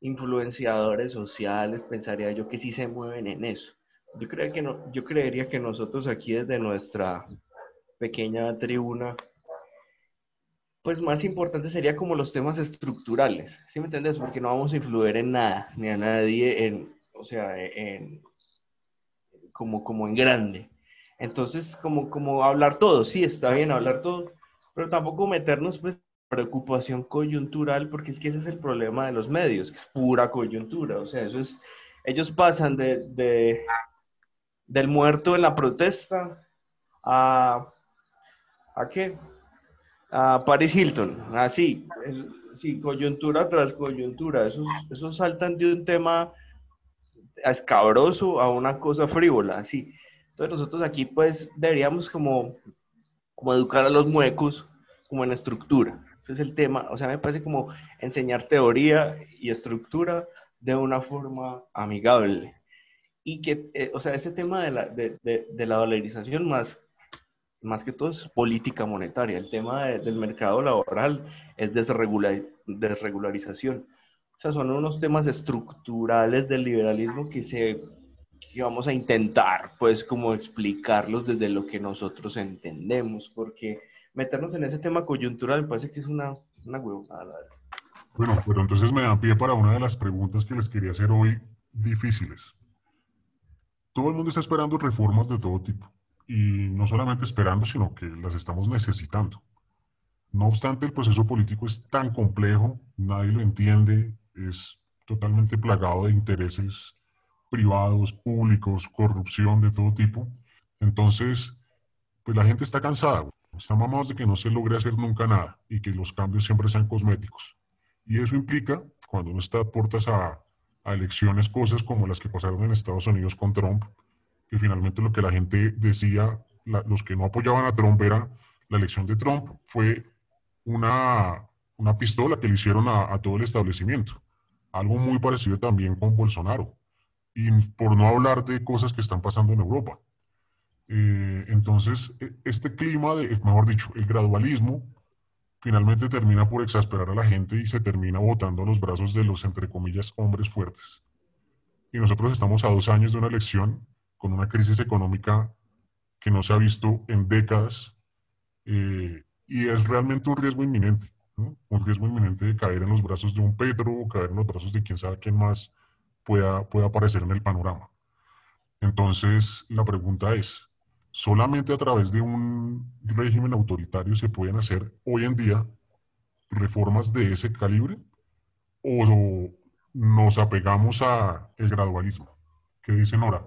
influenciadores sociales, pensaría yo que sí se mueven en eso. Yo, creo que no, yo creería que nosotros aquí desde nuestra pequeña tribuna, pues más importante sería como los temas estructurales, ¿sí me entiendes? Porque no vamos a influir en nada, ni a nadie, en, o sea, en, como, como en grande. Entonces, como, como hablar todo, sí, está bien hablar todo, pero tampoco meternos pues preocupación coyuntural, porque es que ese es el problema de los medios, que es pura coyuntura, o sea, eso es, ellos pasan de, de del muerto en la protesta a, ¿a qué? A Paris Hilton, así, sí, coyuntura tras coyuntura, esos, esos saltan de un tema escabroso a una cosa frívola, así. Entonces nosotros aquí pues deberíamos como, como educar a los muecos como en estructura. Ese es el tema, o sea, me parece como enseñar teoría y estructura de una forma amigable y que, eh, o sea, ese tema de la, de, de, la dolarización más, más que todo es política monetaria. El tema del mercado laboral es desregular, desregularización. O sea, son unos temas estructurales del liberalismo que, se, que vamos a intentar, pues, como explicarlos desde lo que nosotros entendemos, porque meternos en ese tema coyuntural me parece que es una, una huevada. Bueno, pero entonces me dan pie para una de las preguntas que les quería hacer hoy difíciles todo el mundo está esperando reformas de todo tipo. Y no solamente esperando, sino que las estamos necesitando. No obstante, el proceso político es tan complejo, nadie lo entiende, es totalmente plagado de intereses privados, públicos, corrupción de todo tipo. Entonces, pues la gente está cansada, está mamados de que no se logre hacer nunca nada y que los cambios siempre sean cosméticos. Y eso implica, cuando uno está a puertas a a elecciones cosas como las que pasaron en Estados Unidos con Trump, que finalmente lo que la gente decía, los que no apoyaban a Trump era la elección de Trump fue una, una pistola que le hicieron a, todo el establecimiento. Algo muy parecido también con Bolsonaro. Y por no hablar de cosas que están pasando en Europa. Eh, entonces, e, este clima de, mejor dicho, el gradualismo, finalmente termina por exasperar a la gente y se termina botando a los brazos de los, entre comillas, hombres fuertes. Y nosotros estamos a dos años de una elección con una crisis económica que no se ha visto en décadas eh, y es realmente un riesgo inminente, un riesgo inminente de caer en los brazos de un Petro o caer en los brazos de quien sabe quién más pueda, pueda aparecer en el panorama. Entonces, la pregunta es, ¿solamente a través de un régimen autoritario se pueden hacer hoy en día reformas de ese calibre? ¿O nos apegamos al gradualismo? ¿Qué dice Nora?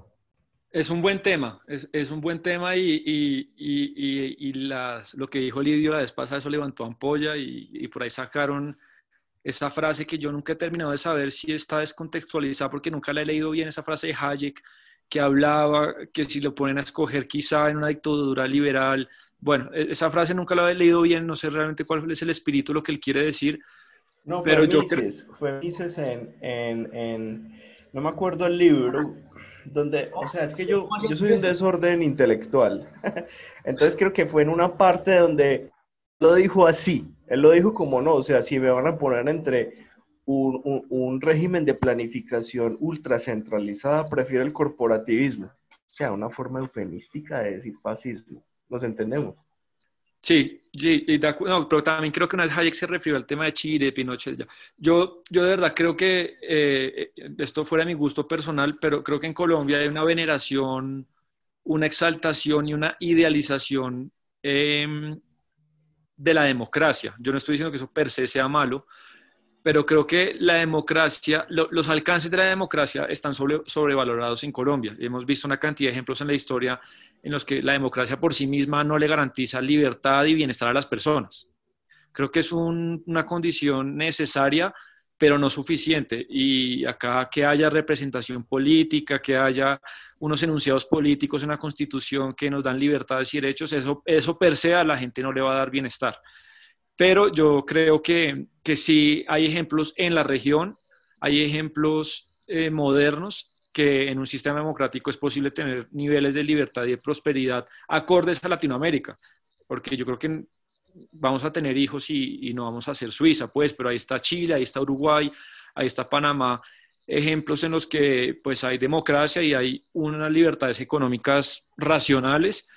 Es un buen tema, es, es un buen tema y, y, y, y, las, lo que dijo Lidio la vez pasada, eso levantó ampolla y, por ahí sacaron esa frase que yo nunca he terminado de saber si está descontextualizada porque nunca la he leído bien, esa frase de Hayek que hablaba que si lo ponen a escoger quizá en una dictadura liberal, bueno, e, esa frase nunca la he leído bien, no sé realmente cuál es el espíritu, lo que él quiere decir. No, pero fue yo Mises, fue Mises en, en, en, no me acuerdo el libro, donde, o sea, es que yo, yo soy un desorden intelectual. <laughs> Entonces creo que fue en una parte donde lo dijo así. Él lo dijo como no, o sea, si me van a poner entre un, un, régimen de planificación ultracentralizada, prefiero el corporativismo. O sea, una forma eufemística de decir fascismo. ¿Nos entendemos? Sí, sí no, pero también creo que una vez Hayek se refirió al tema de Chile, de Pinochet. Ya. Yo, yo de verdad creo que eh, esto fuera mi gusto personal, pero creo que en Colombia hay una veneración, una exaltación y una idealización em, de la democracia. Yo no estoy diciendo que eso per se sea malo, pero creo que la democracia, los alcances de la democracia están sobrevalorados en Colombia. Hemos visto una cantidad de ejemplos en la historia en los que la democracia por sí misma no le garantiza libertad y bienestar a las personas. Creo que es una condición necesaria, pero no suficiente. Y acá que haya representación política, que haya unos enunciados políticos en la Constitución que nos dan libertades y derechos, eso, eso per se a la gente no le va a dar bienestar. Pero yo creo que, que sí hay ejemplos en la región, hay ejemplos eh, modernos que en un sistema democrático es posible tener niveles de libertad y de prosperidad acordes a Latinoamérica, porque yo creo que vamos a tener hijos y, y, no vamos a ser Suiza, pues, pero ahí está Chile, ahí está Uruguay, ahí está Panamá, ejemplos en los que pues hay democracia y hay unas libertades económicas racionales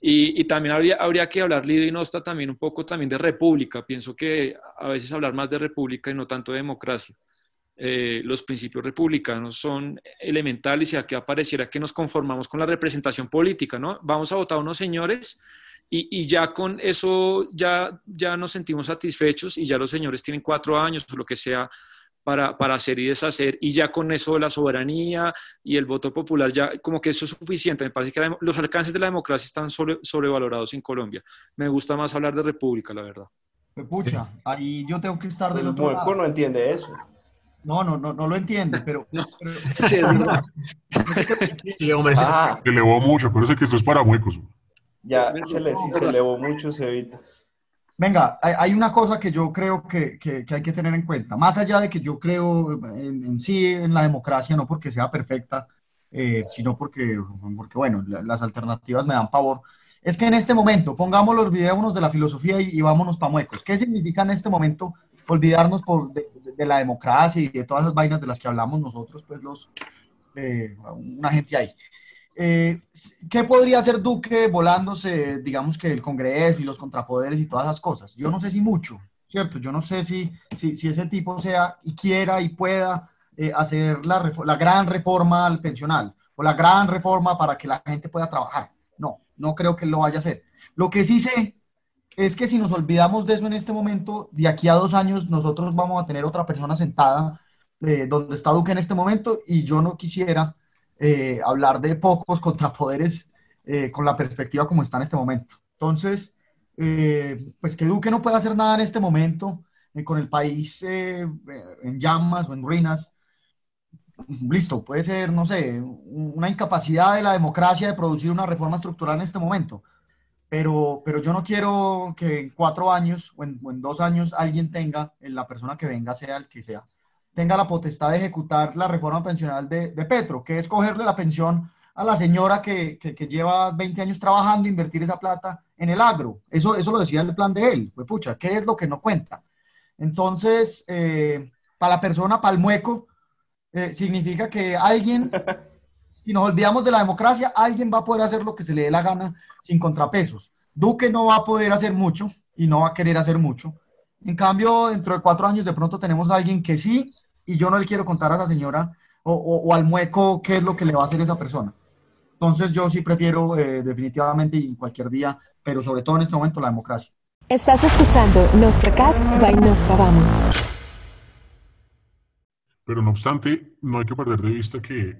y, también habría, habría que hablar, Lidio y Nosta, también un poco también de república. Pienso que a veces hablar más de república y no tanto de democracia. Eh, los principios republicanos son elementales y aquí apareciera que nos conformamos con la representación política, ¿no? Vamos a votar unos señores y, y, ya con eso ya, ya nos sentimos satisfechos y ya los señores tienen cuatro años o lo que sea para, para, hacer y deshacer, y ya con eso la soberanía y el voto popular, ya como que eso es suficiente. Me parece que los alcances de la democracia están sobre, sobrevalorados en Colombia. Me gusta más hablar de república, la verdad. Pucha, ahí yo tengo que estar del otro lado. no entiende eso. No, no, no, no lo entiende, pero... <laughs> no. <laughs> <laughs> Sí, sí, hombre, ah. se elevó mucho, pero sé que esto es para muecos. Ya, se, le, se elevó mucho, se evita. Venga, hay, una cosa que yo creo que, hay que tener en cuenta, más allá de que yo creo en, sí en la democracia, no porque sea perfecta, eh, sino porque, porque, bueno, las alternativas me dan pavor, es que en este momento, pongamos olvidémonos de la filosofía y, vámonos pa' muecos. ¿Qué significa en este momento olvidarnos por, de, la democracia y de todas esas vainas de las que hablamos nosotros, pues los, eh, una gente ahí? Eh, ¿Qué podría hacer Duque volándose, digamos que el Congreso y los contrapoderes y todas esas cosas? Yo no sé si mucho, ¿cierto? Yo no sé si, si, ese tipo sea y quiera y pueda eh, hacer la, la gran reforma al pensional o la gran reforma para que la gente pueda trabajar. No, no creo que lo vaya a hacer. Lo que sí sé es que si nos olvidamos de eso en este momento, de aquí a dos años nosotros vamos a tener otra persona sentada eh, donde está Duque en este momento y yo no quisiera eh, hablar de pocos contrapoderes eh, con la perspectiva como está en este momento. Entonces, eh, pues que Duque no pueda hacer nada en este momento con el país en llamas o en ruinas. Listo, puede ser, no sé, una incapacidad de la democracia de producir una reforma estructural en este momento. Pero, pero yo no quiero que en cuatro años o en, o en dos años alguien tenga, la persona que venga sea el que sea, tenga la potestad de ejecutar la reforma pensional de, Petro, que es cogerle la pensión a la señora que, que, que, lleva 20 años trabajando, invertir esa plata en el agro. Eso, eso lo decía el plan de él. Pues pucha, ¿qué es lo que no cuenta? Entonces, eh, para la persona, para el mueco, eh, significa que alguien, <laughs> y nos olvidamos de la democracia, alguien va a poder hacer lo que se le dé la gana sin contrapesos. Duque no va a poder hacer mucho y no va a querer hacer mucho. En cambio, dentro de cuatro años de pronto tenemos a alguien que sí, y yo no le quiero contar a esa señora o, o, o al mueco qué es lo que le va a hacer esa persona. Entonces yo sí prefiero eh, definitivamente y cualquier día, pero sobre todo en este momento la democracia. Estás escuchando Nostracast by Nostra Vamos. Pero no obstante, no hay que perder de vista que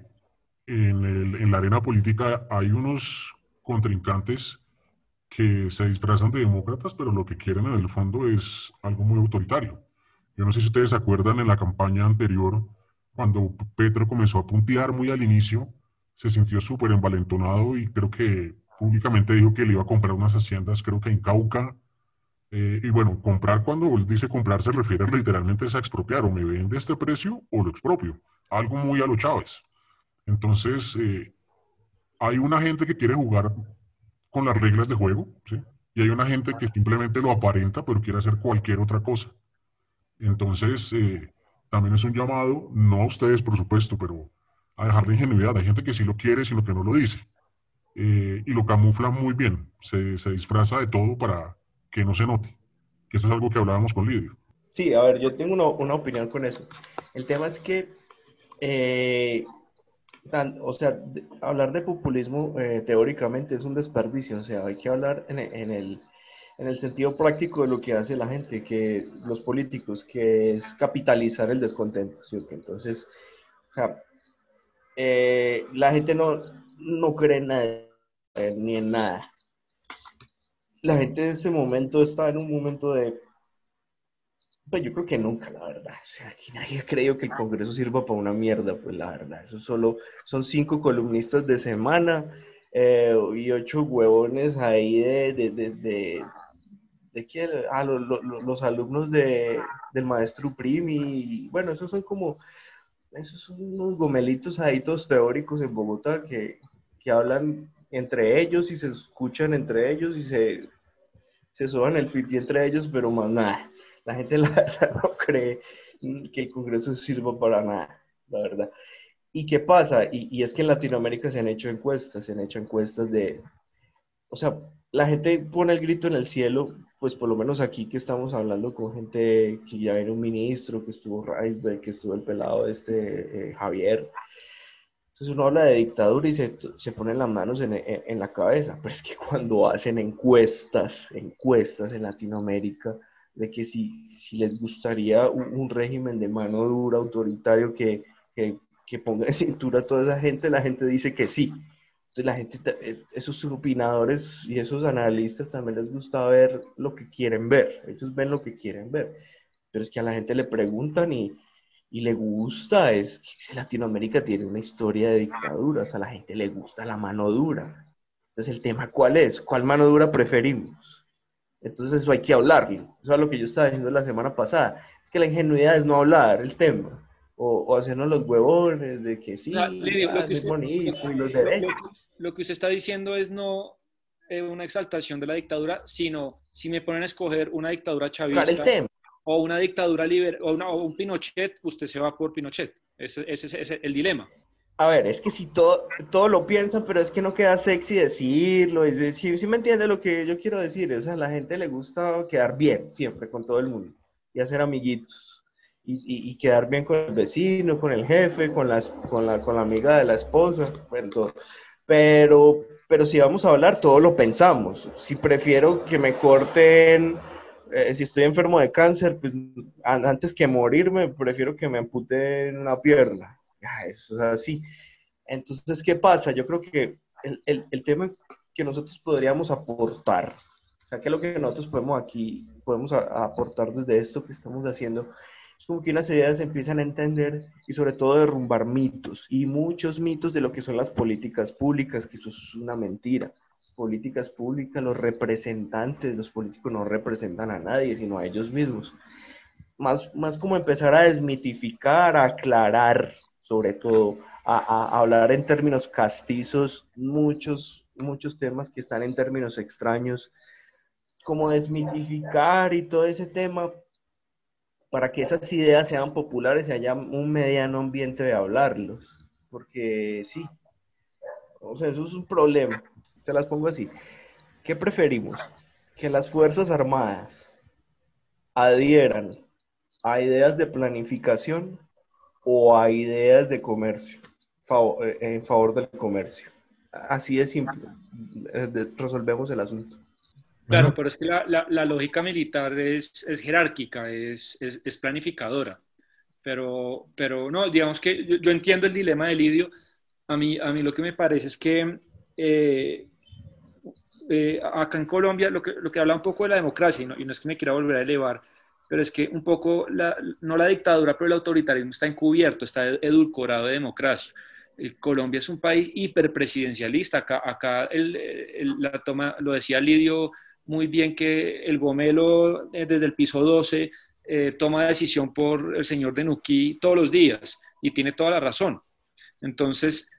en, el, en la arena política hay unos contrincantes que se disfrazan de demócratas, pero lo que quieren en el fondo es algo muy autoritario. Yo no sé si ustedes se acuerdan en la campaña anterior, cuando Petro comenzó a puntear muy al inicio, se sintió súper envalentonado y creo que públicamente dijo que le iba a comprar unas haciendas, creo que en Cauca. Eh, y bueno, comprar cuando él dice comprar se refiere literalmente a expropiar, o me vende este precio o lo expropio. Algo muy a lo Chávez. Entonces, eh, hay una gente que quiere jugar con las reglas de juego. Y hay una gente que simplemente lo aparenta, pero quiere hacer cualquier otra cosa. Entonces, eh, también es un llamado, no a ustedes, por supuesto, pero a dejar de ingenuidad. Hay gente que sí lo quiere, sino que no lo dice. Eh, y lo camufla muy bien. Se, se, disfraza de todo para que no se note. Que eso es algo que hablábamos con Lidio. Sí, a ver, yo tengo una, una opinión con eso. El tema es que, eh, o sea, hablar de populismo teóricamente es un desperdicio. O sea, hay que hablar en, en, el, en el sentido práctico de lo que hace la gente, que los políticos, que es capitalizar el descontento. ¿sí? Entonces, o sea, eh, la gente no, no cree en nada, ni en nada. La gente en ese momento está en un momento de... Pues yo creo que nunca, la verdad. O sea, aquí nadie ha creído que el Congreso sirva para una mierda, pues la verdad. Eso solo son cinco columnistas de semana eh, y ocho huevones ahí de... de, de, de, quién? Ah, los, los, los alumnos de, del maestro Primi. Bueno, esos son como esos son unos gomelitos ahí todos teóricos en Bogotá que, que, hablan entre ellos y se escuchan entre ellos y se, se soban el pipí entre ellos, pero más nada. La gente la <laughs> verdad no cree que el Congreso sirva para nada, la verdad. ¿Y qué pasa? Y, y es que en Latinoamérica se han hecho encuestas, se han hecho encuestas de, o sea, la gente pone el grito en el cielo, pues por lo menos aquí que estamos hablando con gente que ya era un ministro, que estuvo Reisberg, que estuvo el pelado este eh, Javier. Entonces uno habla de dictadura y se, se pone las manos en, en, la cabeza, pero es que cuando hacen encuestas, encuestas en Latinoamérica, de que si, si les gustaría un, un régimen de mano dura, autoritario, que, que, que ponga en cintura a toda esa gente, la gente dice que sí la gente, esos opinadores y esos analistas también les gusta ver lo que quieren ver. Ellos ven lo que quieren ver. Pero es que a la gente le preguntan y, y le gusta. Es que Latinoamérica tiene una historia de dictaduras. A la gente le gusta la mano dura. Entonces, el tema, ¿cuál es? ¿Cuál mano dura preferimos? Entonces, eso hay que hablarlo. Eso es lo que yo estaba diciendo la semana pasada. Es que la ingenuidad es no hablar el tema. O, o hacernos los huevones de que sí, Ah, lo ah, que es usted- bonito y los lo- lo- derechos. lo que usted está diciendo es no eh, una exaltación de la dictadura, sino si me ponen a escoger una dictadura Claro, chavista tema. o una dictadura liber o, una- o un Pinochet, usted se va por Pinochet. Ese, ese- es el dilema. A ver, es que si todo, todo lo piensan, pero es que no queda sexy decirlo. Es decir, si me entiende lo que yo quiero decir. O sea, a la gente le gusta quedar bien siempre con todo el mundo y hacer amiguitos. Y, y- quedar bien con el vecino, con el jefe, con, las, con, la, con la amiga de la esposa, todo. Pero, pero si vamos a hablar, todo lo pensamos. Si prefiero que me corten, eh, si estoy enfermo de cáncer, pues an- antes que morirme, prefiero que me amputen una pierna. Eso es así. Entonces, ¿qué pasa? Yo creo que el, el, el tema que nosotros podríamos aportar, o sea, que lo que nosotros podemos aquí, podemos a- a aportar desde esto que estamos haciendo, es como que unas ideas se empiezan a entender y sobre todo derrumbar mitos y muchos mitos de lo que son las políticas públicas, que eso es una mentira. Políticas públicas, los representantes, los políticos no representan a nadie, sino a ellos mismos. Más, más como empezar a desmitificar, a aclarar, sobre todo, a, hablar en términos castizos muchos, muchos temas que están en términos extraños, como desmitificar y todo ese tema para que esas ideas sean populares y haya un mediano ambiente de hablarlos. Porque sí, o sea, eso es un problema. Se las pongo así. ¿Qué preferimos? Que las Fuerzas Armadas adhieran a ideas de planificación o a ideas de comercio, eh, en favor del comercio. Así de simple. Eh, resolvemos el asunto. Claro, pero es que la, lógica militar es, jerárquica, es, planificadora. Pero, pero no, digamos que yo, entiendo el dilema de Lidio. A mí, a mí lo que me parece es que eh, acá en Colombia lo que, lo que habla un poco de la democracia, y no, y no es que me quiera volver a elevar, pero es que un poco, no la dictadura, pero el autoritarismo está encubierto, está edulcorado de democracia. Eh, Colombia es un país hiperpresidencialista. Acá, acá la toma, lo decía Lidio muy bien, que el gomelo eh, desde el piso 12 eh, toma decisión por el señor de Nuquí todos los días y tiene toda la razón. Entonces,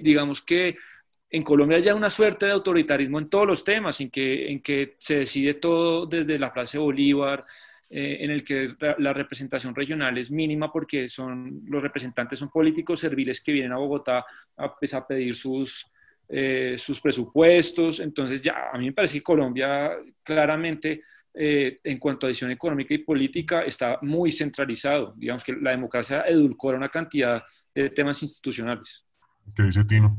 digamos que en Colombia hay una suerte de autoritarismo en todos los temas, en que, en que se decide todo desde la Plaza Bolívar, eh, en el que la representación regional es mínima porque son, los representantes son políticos serviles que vienen a Bogotá a, pues, a pedir sus, eh, sus presupuestos. Entonces, ya a mí me parece que Colombia claramente, eh, en cuanto a decisión económica y política, está muy centralizado. Digamos que la democracia edulcora una cantidad de temas institucionales. ¿Qué dice Tino?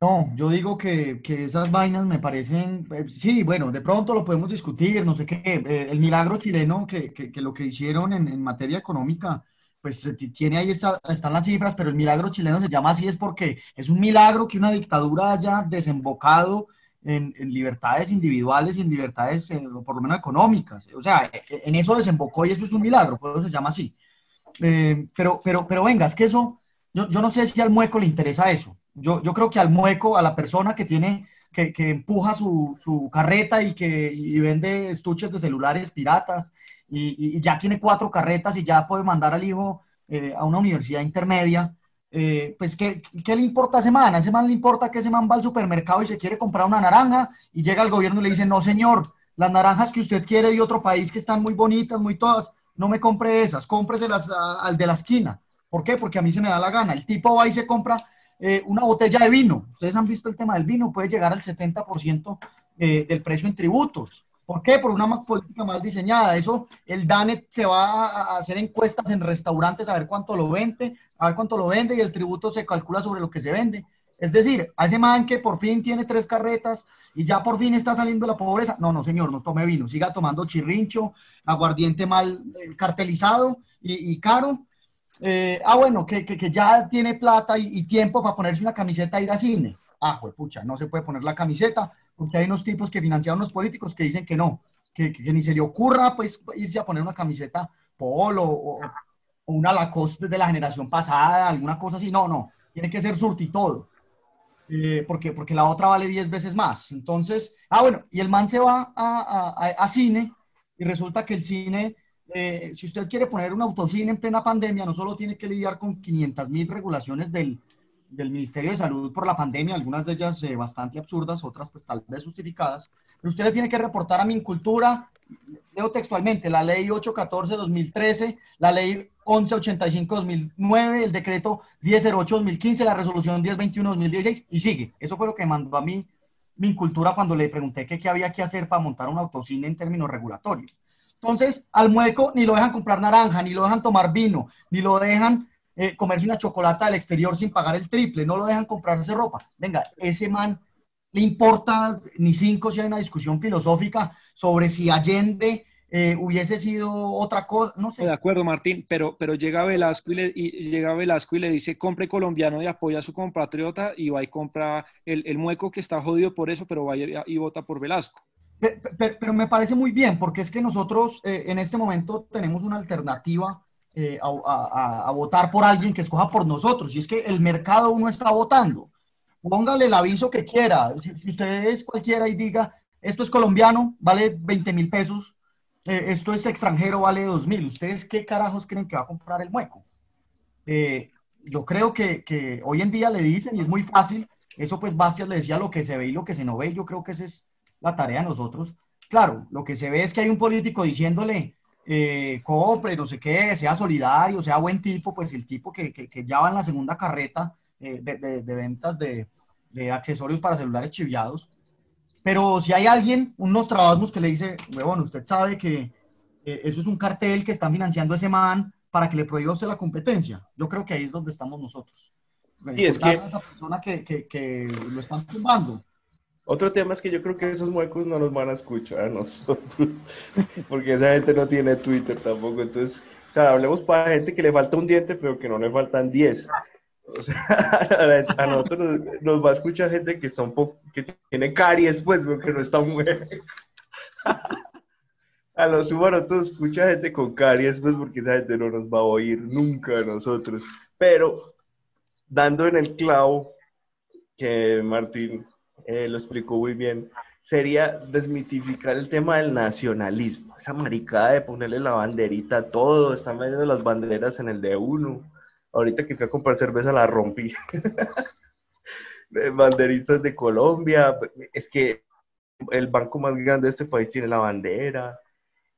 No, yo digo que, que, esas vainas me parecen, eh, sí, bueno, de pronto lo podemos discutir, no sé qué, eh, el milagro chileno, que, que, que, lo que hicieron en, en materia económica, pues tiene ahí están las cifras, pero el milagro chileno se llama así es porque es un milagro que una dictadura haya desembocado en, en libertades individuales y en libertades, eh, por lo menos económicas. O sea, e, e, en eso desembocó y eso es un milagro, por eso se llama así. pero, pero, pero venga, es que eso, yo, yo no sé si al mueco le interesa eso yo, yo creo que al mueco, a la persona que tiene, que, que empuja su, su, carreta y que y vende estuches de celulares piratas y, ya tiene cuatro carretas y ya puede mandar al hijo eh, a una universidad intermedia, eh, pues ¿qué, ¿qué, le importa a ese man? A ese man le importa que ese man va al supermercado y se quiere comprar una naranja y llega al gobierno y le dice, no señor, las naranjas que usted quiere de otro país que están muy bonitas, muy todas, no me compre esas, cómpreselas al de la esquina. ¿Por qué? Porque a mí se me da la gana. El tipo va y se compra eh, una botella de vino. Ustedes han visto el tema del vino, puede llegar al 70% eh, del precio en tributos. ¿Por qué? Por una política mal diseñada. Eso, el DANET se va a hacer encuestas en restaurantes a ver cuánto lo vende, a ver cuánto lo vende y el tributo se calcula sobre lo que se vende. Es decir, a ese man que por fin tiene tres carretas y ya por fin está saliendo de la pobreza. No, no, señor, no tome vino. Siga tomando chirrincho, aguardiente mal eh, cartelizado y, caro eh, ah, bueno, que, que, ya tiene plata y, tiempo para ponerse una camiseta e ir a cine. Ah, pucha, no se puede poner la camiseta porque hay unos tipos que financiaron los políticos que dicen que no, que, ni se le ocurra pues irse a poner una camiseta polo o, una Lacoste de la generación pasada, alguna cosa así. No, no, tiene que ser surti todo. Eh, porque, porque la otra vale 10 veces más. Entonces, ah, bueno, y el man se va a, a, a cine y resulta que el cine eh, si usted quiere poner un autocine en plena pandemia, no solo tiene que lidiar con 500 mil regulaciones del, del, Ministerio de Salud por la pandemia, algunas de ellas eh, bastante absurdas, otras pues tal vez justificadas, pero usted le tiene que reportar a Mincultura, leo textualmente, la ley 814-2013, la ley 1185-2009, el decreto 1008-2015, la resolución 1021-2016 y sigue. Eso fue lo que mandó a mí Mincultura cuando le pregunté qué había que hacer para montar un autocine en términos regulatorios. Entonces, al mueco ni lo dejan comprar naranja, ni lo dejan tomar vino, ni lo dejan eh, comerse una chocolata del exterior sin pagar el triple, no lo dejan comprarse ropa. Venga, ese man le importa ni cinco si hay una discusión filosófica sobre si Allende eh, hubiese sido otra cosa, no sé. De acuerdo, Martín, pero, pero llega, Velasco y le, y llega Velasco y le dice, compre colombiano y apoya a su compatriota y va y compra el, el mueco que está jodido por eso, pero va y, y vota por Velasco. Pero, me parece muy bien, porque es que nosotros eh, en este momento tenemos una alternativa eh, a, votar por alguien que escoja por nosotros, y es que el mercado uno está votando. Póngale el aviso que quiera. Si, usted es cualquiera y diga, esto es colombiano, vale 20 mil pesos, eh, esto es extranjero, vale 2 mil. ¿Ustedes qué carajos creen que va a comprar el mueco? yo creo que, que, hoy en día le dicen, y es muy fácil, eso pues Bastias le decía lo que se ve y lo que se no ve, yo creo que esa es la tarea de nosotros. Claro, lo que se ve es que hay un político diciéndole, eh, compre, no sé qué, sea solidario, sea buen tipo, pues el tipo que, que, que ya va en la segunda carreta eh, de, de, de, ventas de, de, accesorios para celulares chiviados. Pero si hay alguien, unos trabajos que le dice, bueno, usted sabe que eh, eso es un cartel que están financiando ese man para que le prohíba usted la competencia. Yo creo que ahí es donde estamos nosotros. Y es que... esa persona que, que, que lo están tumbando. Otro tema es que yo creo que esos muecos no nos van a escuchar a nosotros, <laughs> porque esa gente no tiene Twitter tampoco. Entonces, o sea, hablemos para gente que le falta un diente, pero que no le faltan 10. O sea, <laughs> a nosotros nos, nos, va a escuchar gente que está un poco, que tiene caries, pues, que no está muy... <laughs> a los humanos todos escucha gente con caries, pues, porque esa gente no nos va a oír nunca a nosotros. Pero, dando en el clavo, que Martín eh, lo explicó muy bien, sería desmitificar el tema del nacionalismo, esa maricada de ponerle la banderita a todo, están vendiendo las banderas en el de uno. Ahorita que fui a comprar cerveza la rompí. <laughs> Banderitas de Colombia, es que el banco más grande de este país tiene la bandera.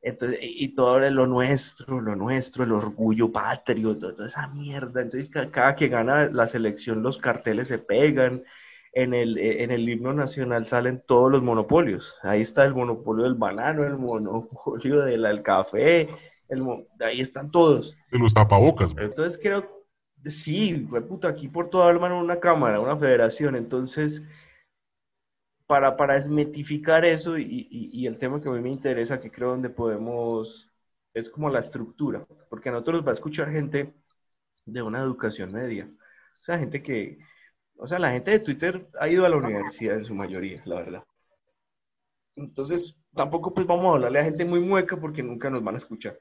Entonces, y todo lo nuestro, lo nuestro, el orgullo patrio, toda esa mierda. Entonces, cada que gana la selección, los carteles se pegan en el, en el himno nacional salen todos los monopolios. Ahí está el monopolio del banano, el monopolio <laughs> del café, el, ahí están todos. De los tapabocas. Entonces creo, sí, puta, aquí por toda mano una cámara, una federación. Entonces, para, para desmetificar eso y, y, y, el tema que a mí me interesa, que creo donde podemos, es como la estructura, porque a nosotros va a escuchar gente de una educación media. O sea, gente que, o sea, la gente de Twitter ha ido a la universidad en su mayoría, la verdad. Entonces, tampoco pues vamos a hablarle a gente muy mueca porque nunca nos van a escuchar.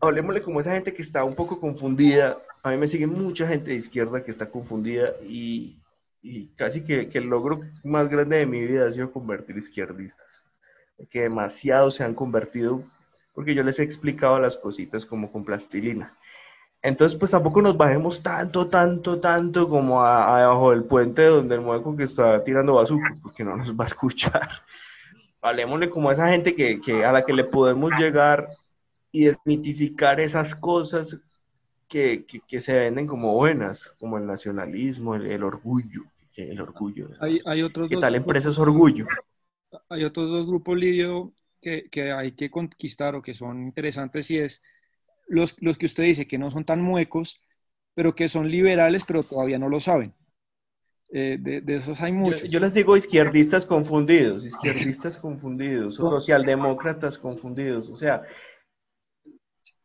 Hablemosle como esa gente que está un poco confundida. A mí me sigue mucha gente de izquierda que está confundida y, y casi que, que, el logro más grande de mi vida ha sido convertir izquierdistas. Que demasiado se han convertido porque yo les he explicado las cositas como con plastilina. Entonces, pues tampoco nos bajemos tanto, tanto, tanto como abajo del puente donde el mueco que está tirando bazooka, porque no nos va a escuchar. <laughs> Hablemosle como a esa gente que, que, a la que le podemos llegar y desmitificar esas cosas que, que, que se venden como buenas, como el nacionalismo, el, el orgullo. El orgullo. Hay, hay otros ¿Qué tal empresa es orgullo? Hay otros dos grupos, Lidio, que, que hay que conquistar o que son interesantes y es los, los que usted dice que no son tan muecos, pero que son liberales, pero todavía no lo saben. Eh, de, de, esos hay muchos. Yo, yo, les digo izquierdistas confundidos, izquierdistas confundidos, o socialdemócratas confundidos, o sea.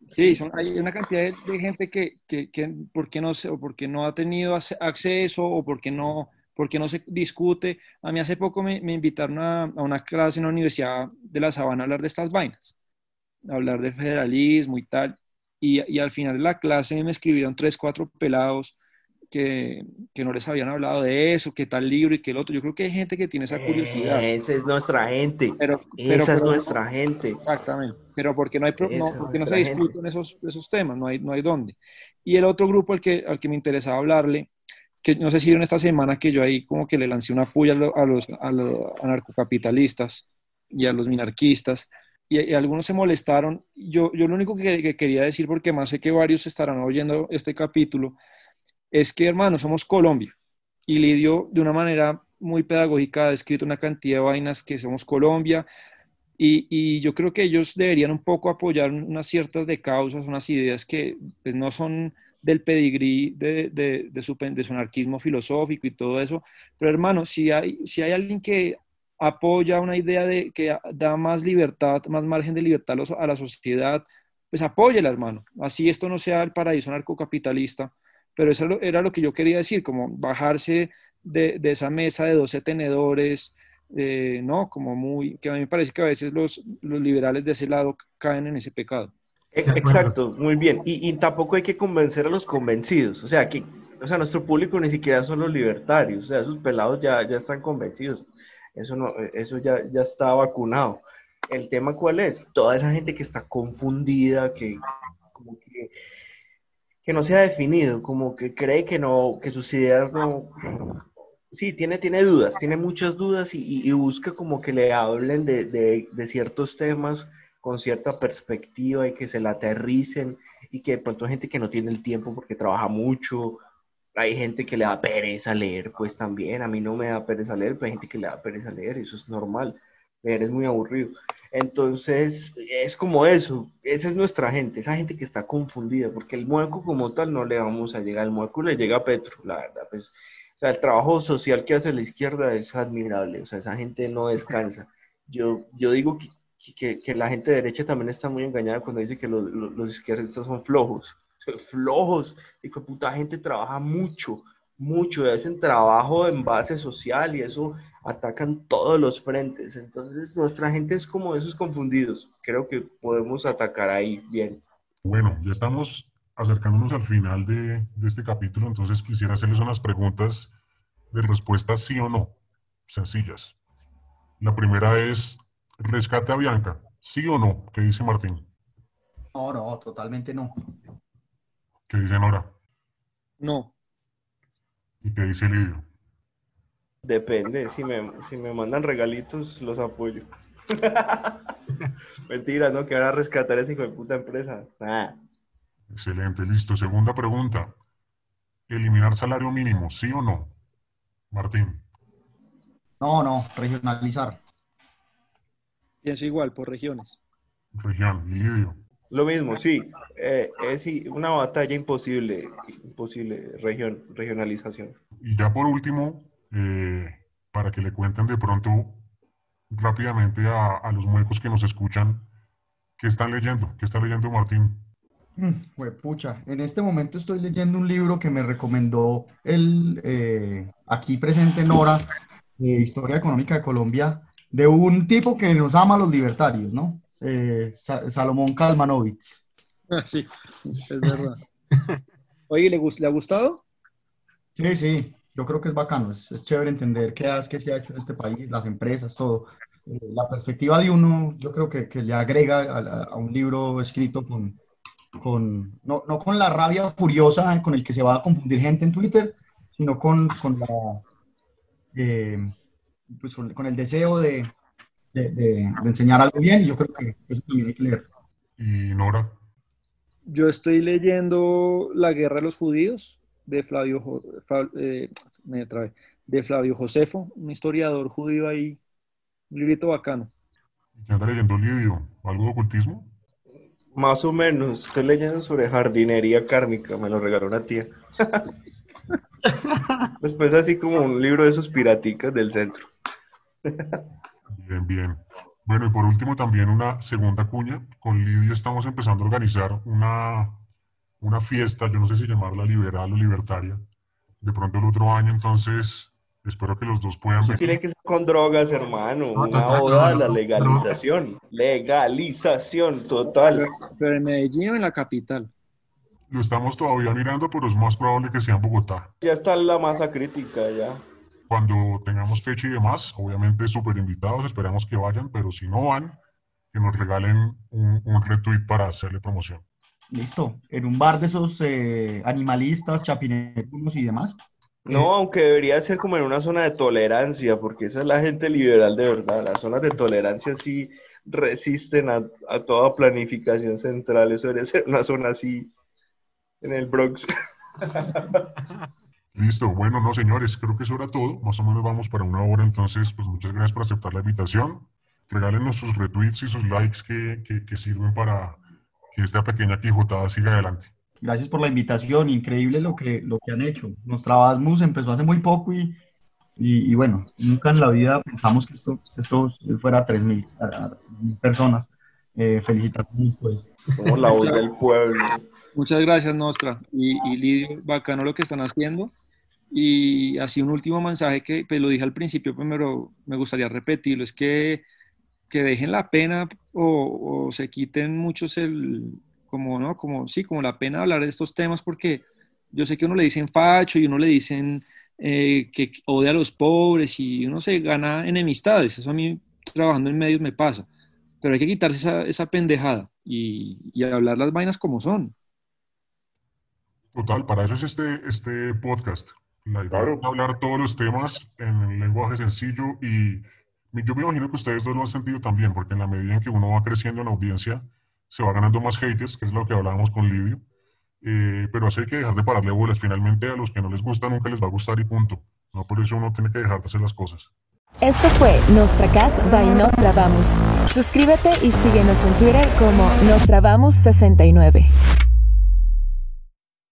Sí, son, hay una cantidad de, de gente que, que, que, porque no sé, o porque no ha tenido acceso, o porque no, porque no se discute. A mí hace poco me, me invitaron a, a, una clase en la Universidad de La Sabana a hablar de estas vainas, a hablar de federalismo y tal. Y, y, al final de la clase me escribieron tres, cuatro pelados que, que, no les habían hablado de eso, que tal libro y que el otro. Yo creo que hay gente que tiene esa curiosidad. Esa es nuestra gente. Pero, pero esa es nuestra gente. Exactamente. Pero porque no, hay, no, porque no se discuten esos, esos temas, no hay, no hay dónde. Y el otro grupo al que, al que me interesaba hablarle, que no sé si en esta semana que yo ahí como que le lancé una puya a los, a los anarcocapitalistas y a los minarquistas, y, algunos se molestaron. Yo, yo lo único que, que, quería decir, porque más sé que varios estarán oyendo este capítulo, es que, hermano, somos Colombia. Y Lidio, de una manera muy pedagógica, ha escrito una cantidad de vainas que somos Colombia. Y, y, yo creo que ellos deberían un poco apoyar unas ciertas de causas, unas ideas que pues, no son del pedigrí de, de, de, su, de su anarquismo filosófico y todo eso. Pero hermano, si hay, si hay alguien que apoya una idea de que da más libertad, más margen de libertad a la sociedad, pues apóyela, hermano. Así esto no sea el paraíso narcocapitalista, pero eso era lo que yo quería decir, como bajarse de, de esa mesa de 12 tenedores, eh, ¿no? Como muy, que a mí me parece que a veces los, los liberales de ese lado caen en ese pecado. Exacto, muy bien. Y, y, tampoco hay que convencer a los convencidos. O sea, que, o sea, nuestro público ni siquiera son los libertarios. O sea, esos pelados ya, ya están convencidos. Eso, no, eso ya, ya está vacunado. El tema cuál es? Toda esa gente que está confundida, que que, no se ha definido, como que cree que no, que sus ideas no, sí, tiene, tiene dudas, tiene muchas dudas y, busca como que le hablen de, de, ciertos temas con cierta perspectiva y que se la aterricen y que de pronto gente que no tiene el tiempo porque trabaja mucho, hay gente que le da pereza leer, pues también, a mí no me da pereza leer, pero hay gente que le da pereza leer, eso es normal, leer es muy aburrido. Entonces, es como eso, esa es nuestra gente, esa gente que está confundida, porque el mueco como tal no le vamos a llegar, el mueco le llega a Petro, la verdad, pues, o sea, el trabajo social que hace la izquierda es admirable, o sea, esa gente no descansa. Yo, yo digo que, que, que la gente de derecha también está muy engañada cuando dice que los, los izquierdistas son flojos, flojos, y que puta gente trabaja mucho, mucho, y hacen trabajo en base social y eso atacan todos los frentes. Entonces, nuestra gente es como esos confundidos. Creo que podemos atacar ahí bien. Bueno, ya estamos acercándonos al final de, de este capítulo, entonces quisiera hacerles unas preguntas de respuestas sí o no, sencillas. La primera es, rescate a Bianca, ¿sí o no? ¿Qué dice Martín? No, no, totalmente no. ¿Qué dice Nora? No. ¿Y qué dice Lidio? Depende, si me, si me mandan regalitos, los apoyo. <laughs> Mentira, ¿no? Que ahora rescatar esa hijo de puta empresa. Excelente, listo. Segunda pregunta. ¿Eliminar salario mínimo, sí o no? Martín. No, no, regionalizar. Pienso igual, por regiones. Región, Lidio. Lo mismo, sí. Eh, es una batalla imposible, imposible, región, regionalización. Y ya por último, eh, para que le cuenten de pronto rápidamente a, los muecos que nos escuchan, ¿qué están leyendo? ¿Qué está leyendo Martín? Mm, pucha, en este momento estoy leyendo un libro que me recomendó el eh, aquí presente Nora, de Historia Económica de Colombia, de un tipo que nos ama a los libertarios, ¿no? Eh, Salomón Kalmanovitz. Ah, sí, es verdad. Oye, ¿le, ¿le ha gustado? Sí, sí, yo creo que es bacano, es, es chévere entender qué, qué se ha hecho en este país, las empresas, todo. Eh, la perspectiva de uno, yo creo que, que le agrega a, a, un libro escrito con, con no, no, con la rabia furiosa con el que se va a confundir gente en Twitter, sino con, con la, eh, pues con, el deseo de, de, de, enseñar algo bien, y yo creo que eso también hay que leer. ¿Y Nora? Yo estoy leyendo La Guerra de los Judíos, de Flavio, eh, me de Flavio Josefo, un historiador judío ahí, un librito bacano. ¿Qué anda leyendo Lidio? ¿Algo de ocultismo? Más o menos, estoy leyendo sobre jardinería kármica, me lo regaló una tía. Después <laughs> así como un libro de esos piraticas del centro. Bien, bien. Bueno, y por último también una segunda cuña. Con Lidio estamos empezando a organizar una una fiesta, yo no sé si llamarla liberal o libertaria, de pronto el otro año, entonces espero que los dos puedan ver. Tiene que ser con drogas, hermano, una oda a la legalización, legalización total. Pero en Medellín o en la capital. Lo estamos todavía mirando, pero es más probable que sea en Bogotá. Ya está la masa crítica, ya. Cuando tengamos fecha y demás, obviamente súper invitados, esperamos que vayan, pero si no van, que nos regalen un, un retweet para hacerle promoción. Listo. En un bar de esos eh, animalistas, chapineculos y demás. No, eh, aunque debería ser como en una zona de tolerancia, porque esa es la gente liberal de verdad. Las zonas de tolerancia sí resisten a, toda planificación central. Eso debería ser una zona así en el Bronx. <laughs> Listo, bueno, no, señores, creo que eso era todo. Más o menos vamos para una hora, entonces, pues muchas gracias por aceptar la invitación. Regálenos sus retweets y sus likes que, que sirven para que esta pequeña Quijotada siga adelante. Gracias por la invitación, increíble lo que, lo que han hecho. Nostrabasmus empezó hace muy poco y, y, bueno, nunca en la vida pensamos que esto, esto fuera 3.000 personas. Eh, felicitaciones, pues. Como la voz del pueblo. Muchas gracias, Nostra. Y, y Lidio, bacano lo que están haciendo. Y así un último mensaje que pues, lo dije al principio, pero me gustaría repetirlo, es que que dejen la pena o, se quiten muchos el, como, ¿no? Como, sí, como la pena hablar de estos temas porque yo sé que uno le dicen facho y uno le dicen eh, que odia a los pobres y uno se gana enemistades. Eso a mí trabajando en medios me pasa. Pero hay que quitarse esa, esa pendejada y, y hablar las vainas como son. Total, para eso es este, este podcast. La idea es hablar todos los temas en el lenguaje sencillo y yo me imagino que ustedes dos lo han sentido también, porque en la medida en que uno va creciendo en audiencia, se va ganando más haters, que es lo que hablábamos con Lidio. Eh, pero así hay que dejar de pararle bolas. Finalmente, a los que no les gusta, nunca les va a gustar y punto. No por eso uno tiene que dejar de hacer las cosas. Esto fue Nostracast by Nostra Vamos. Suscríbete y síguenos en Twitter como Nostra Vamos 69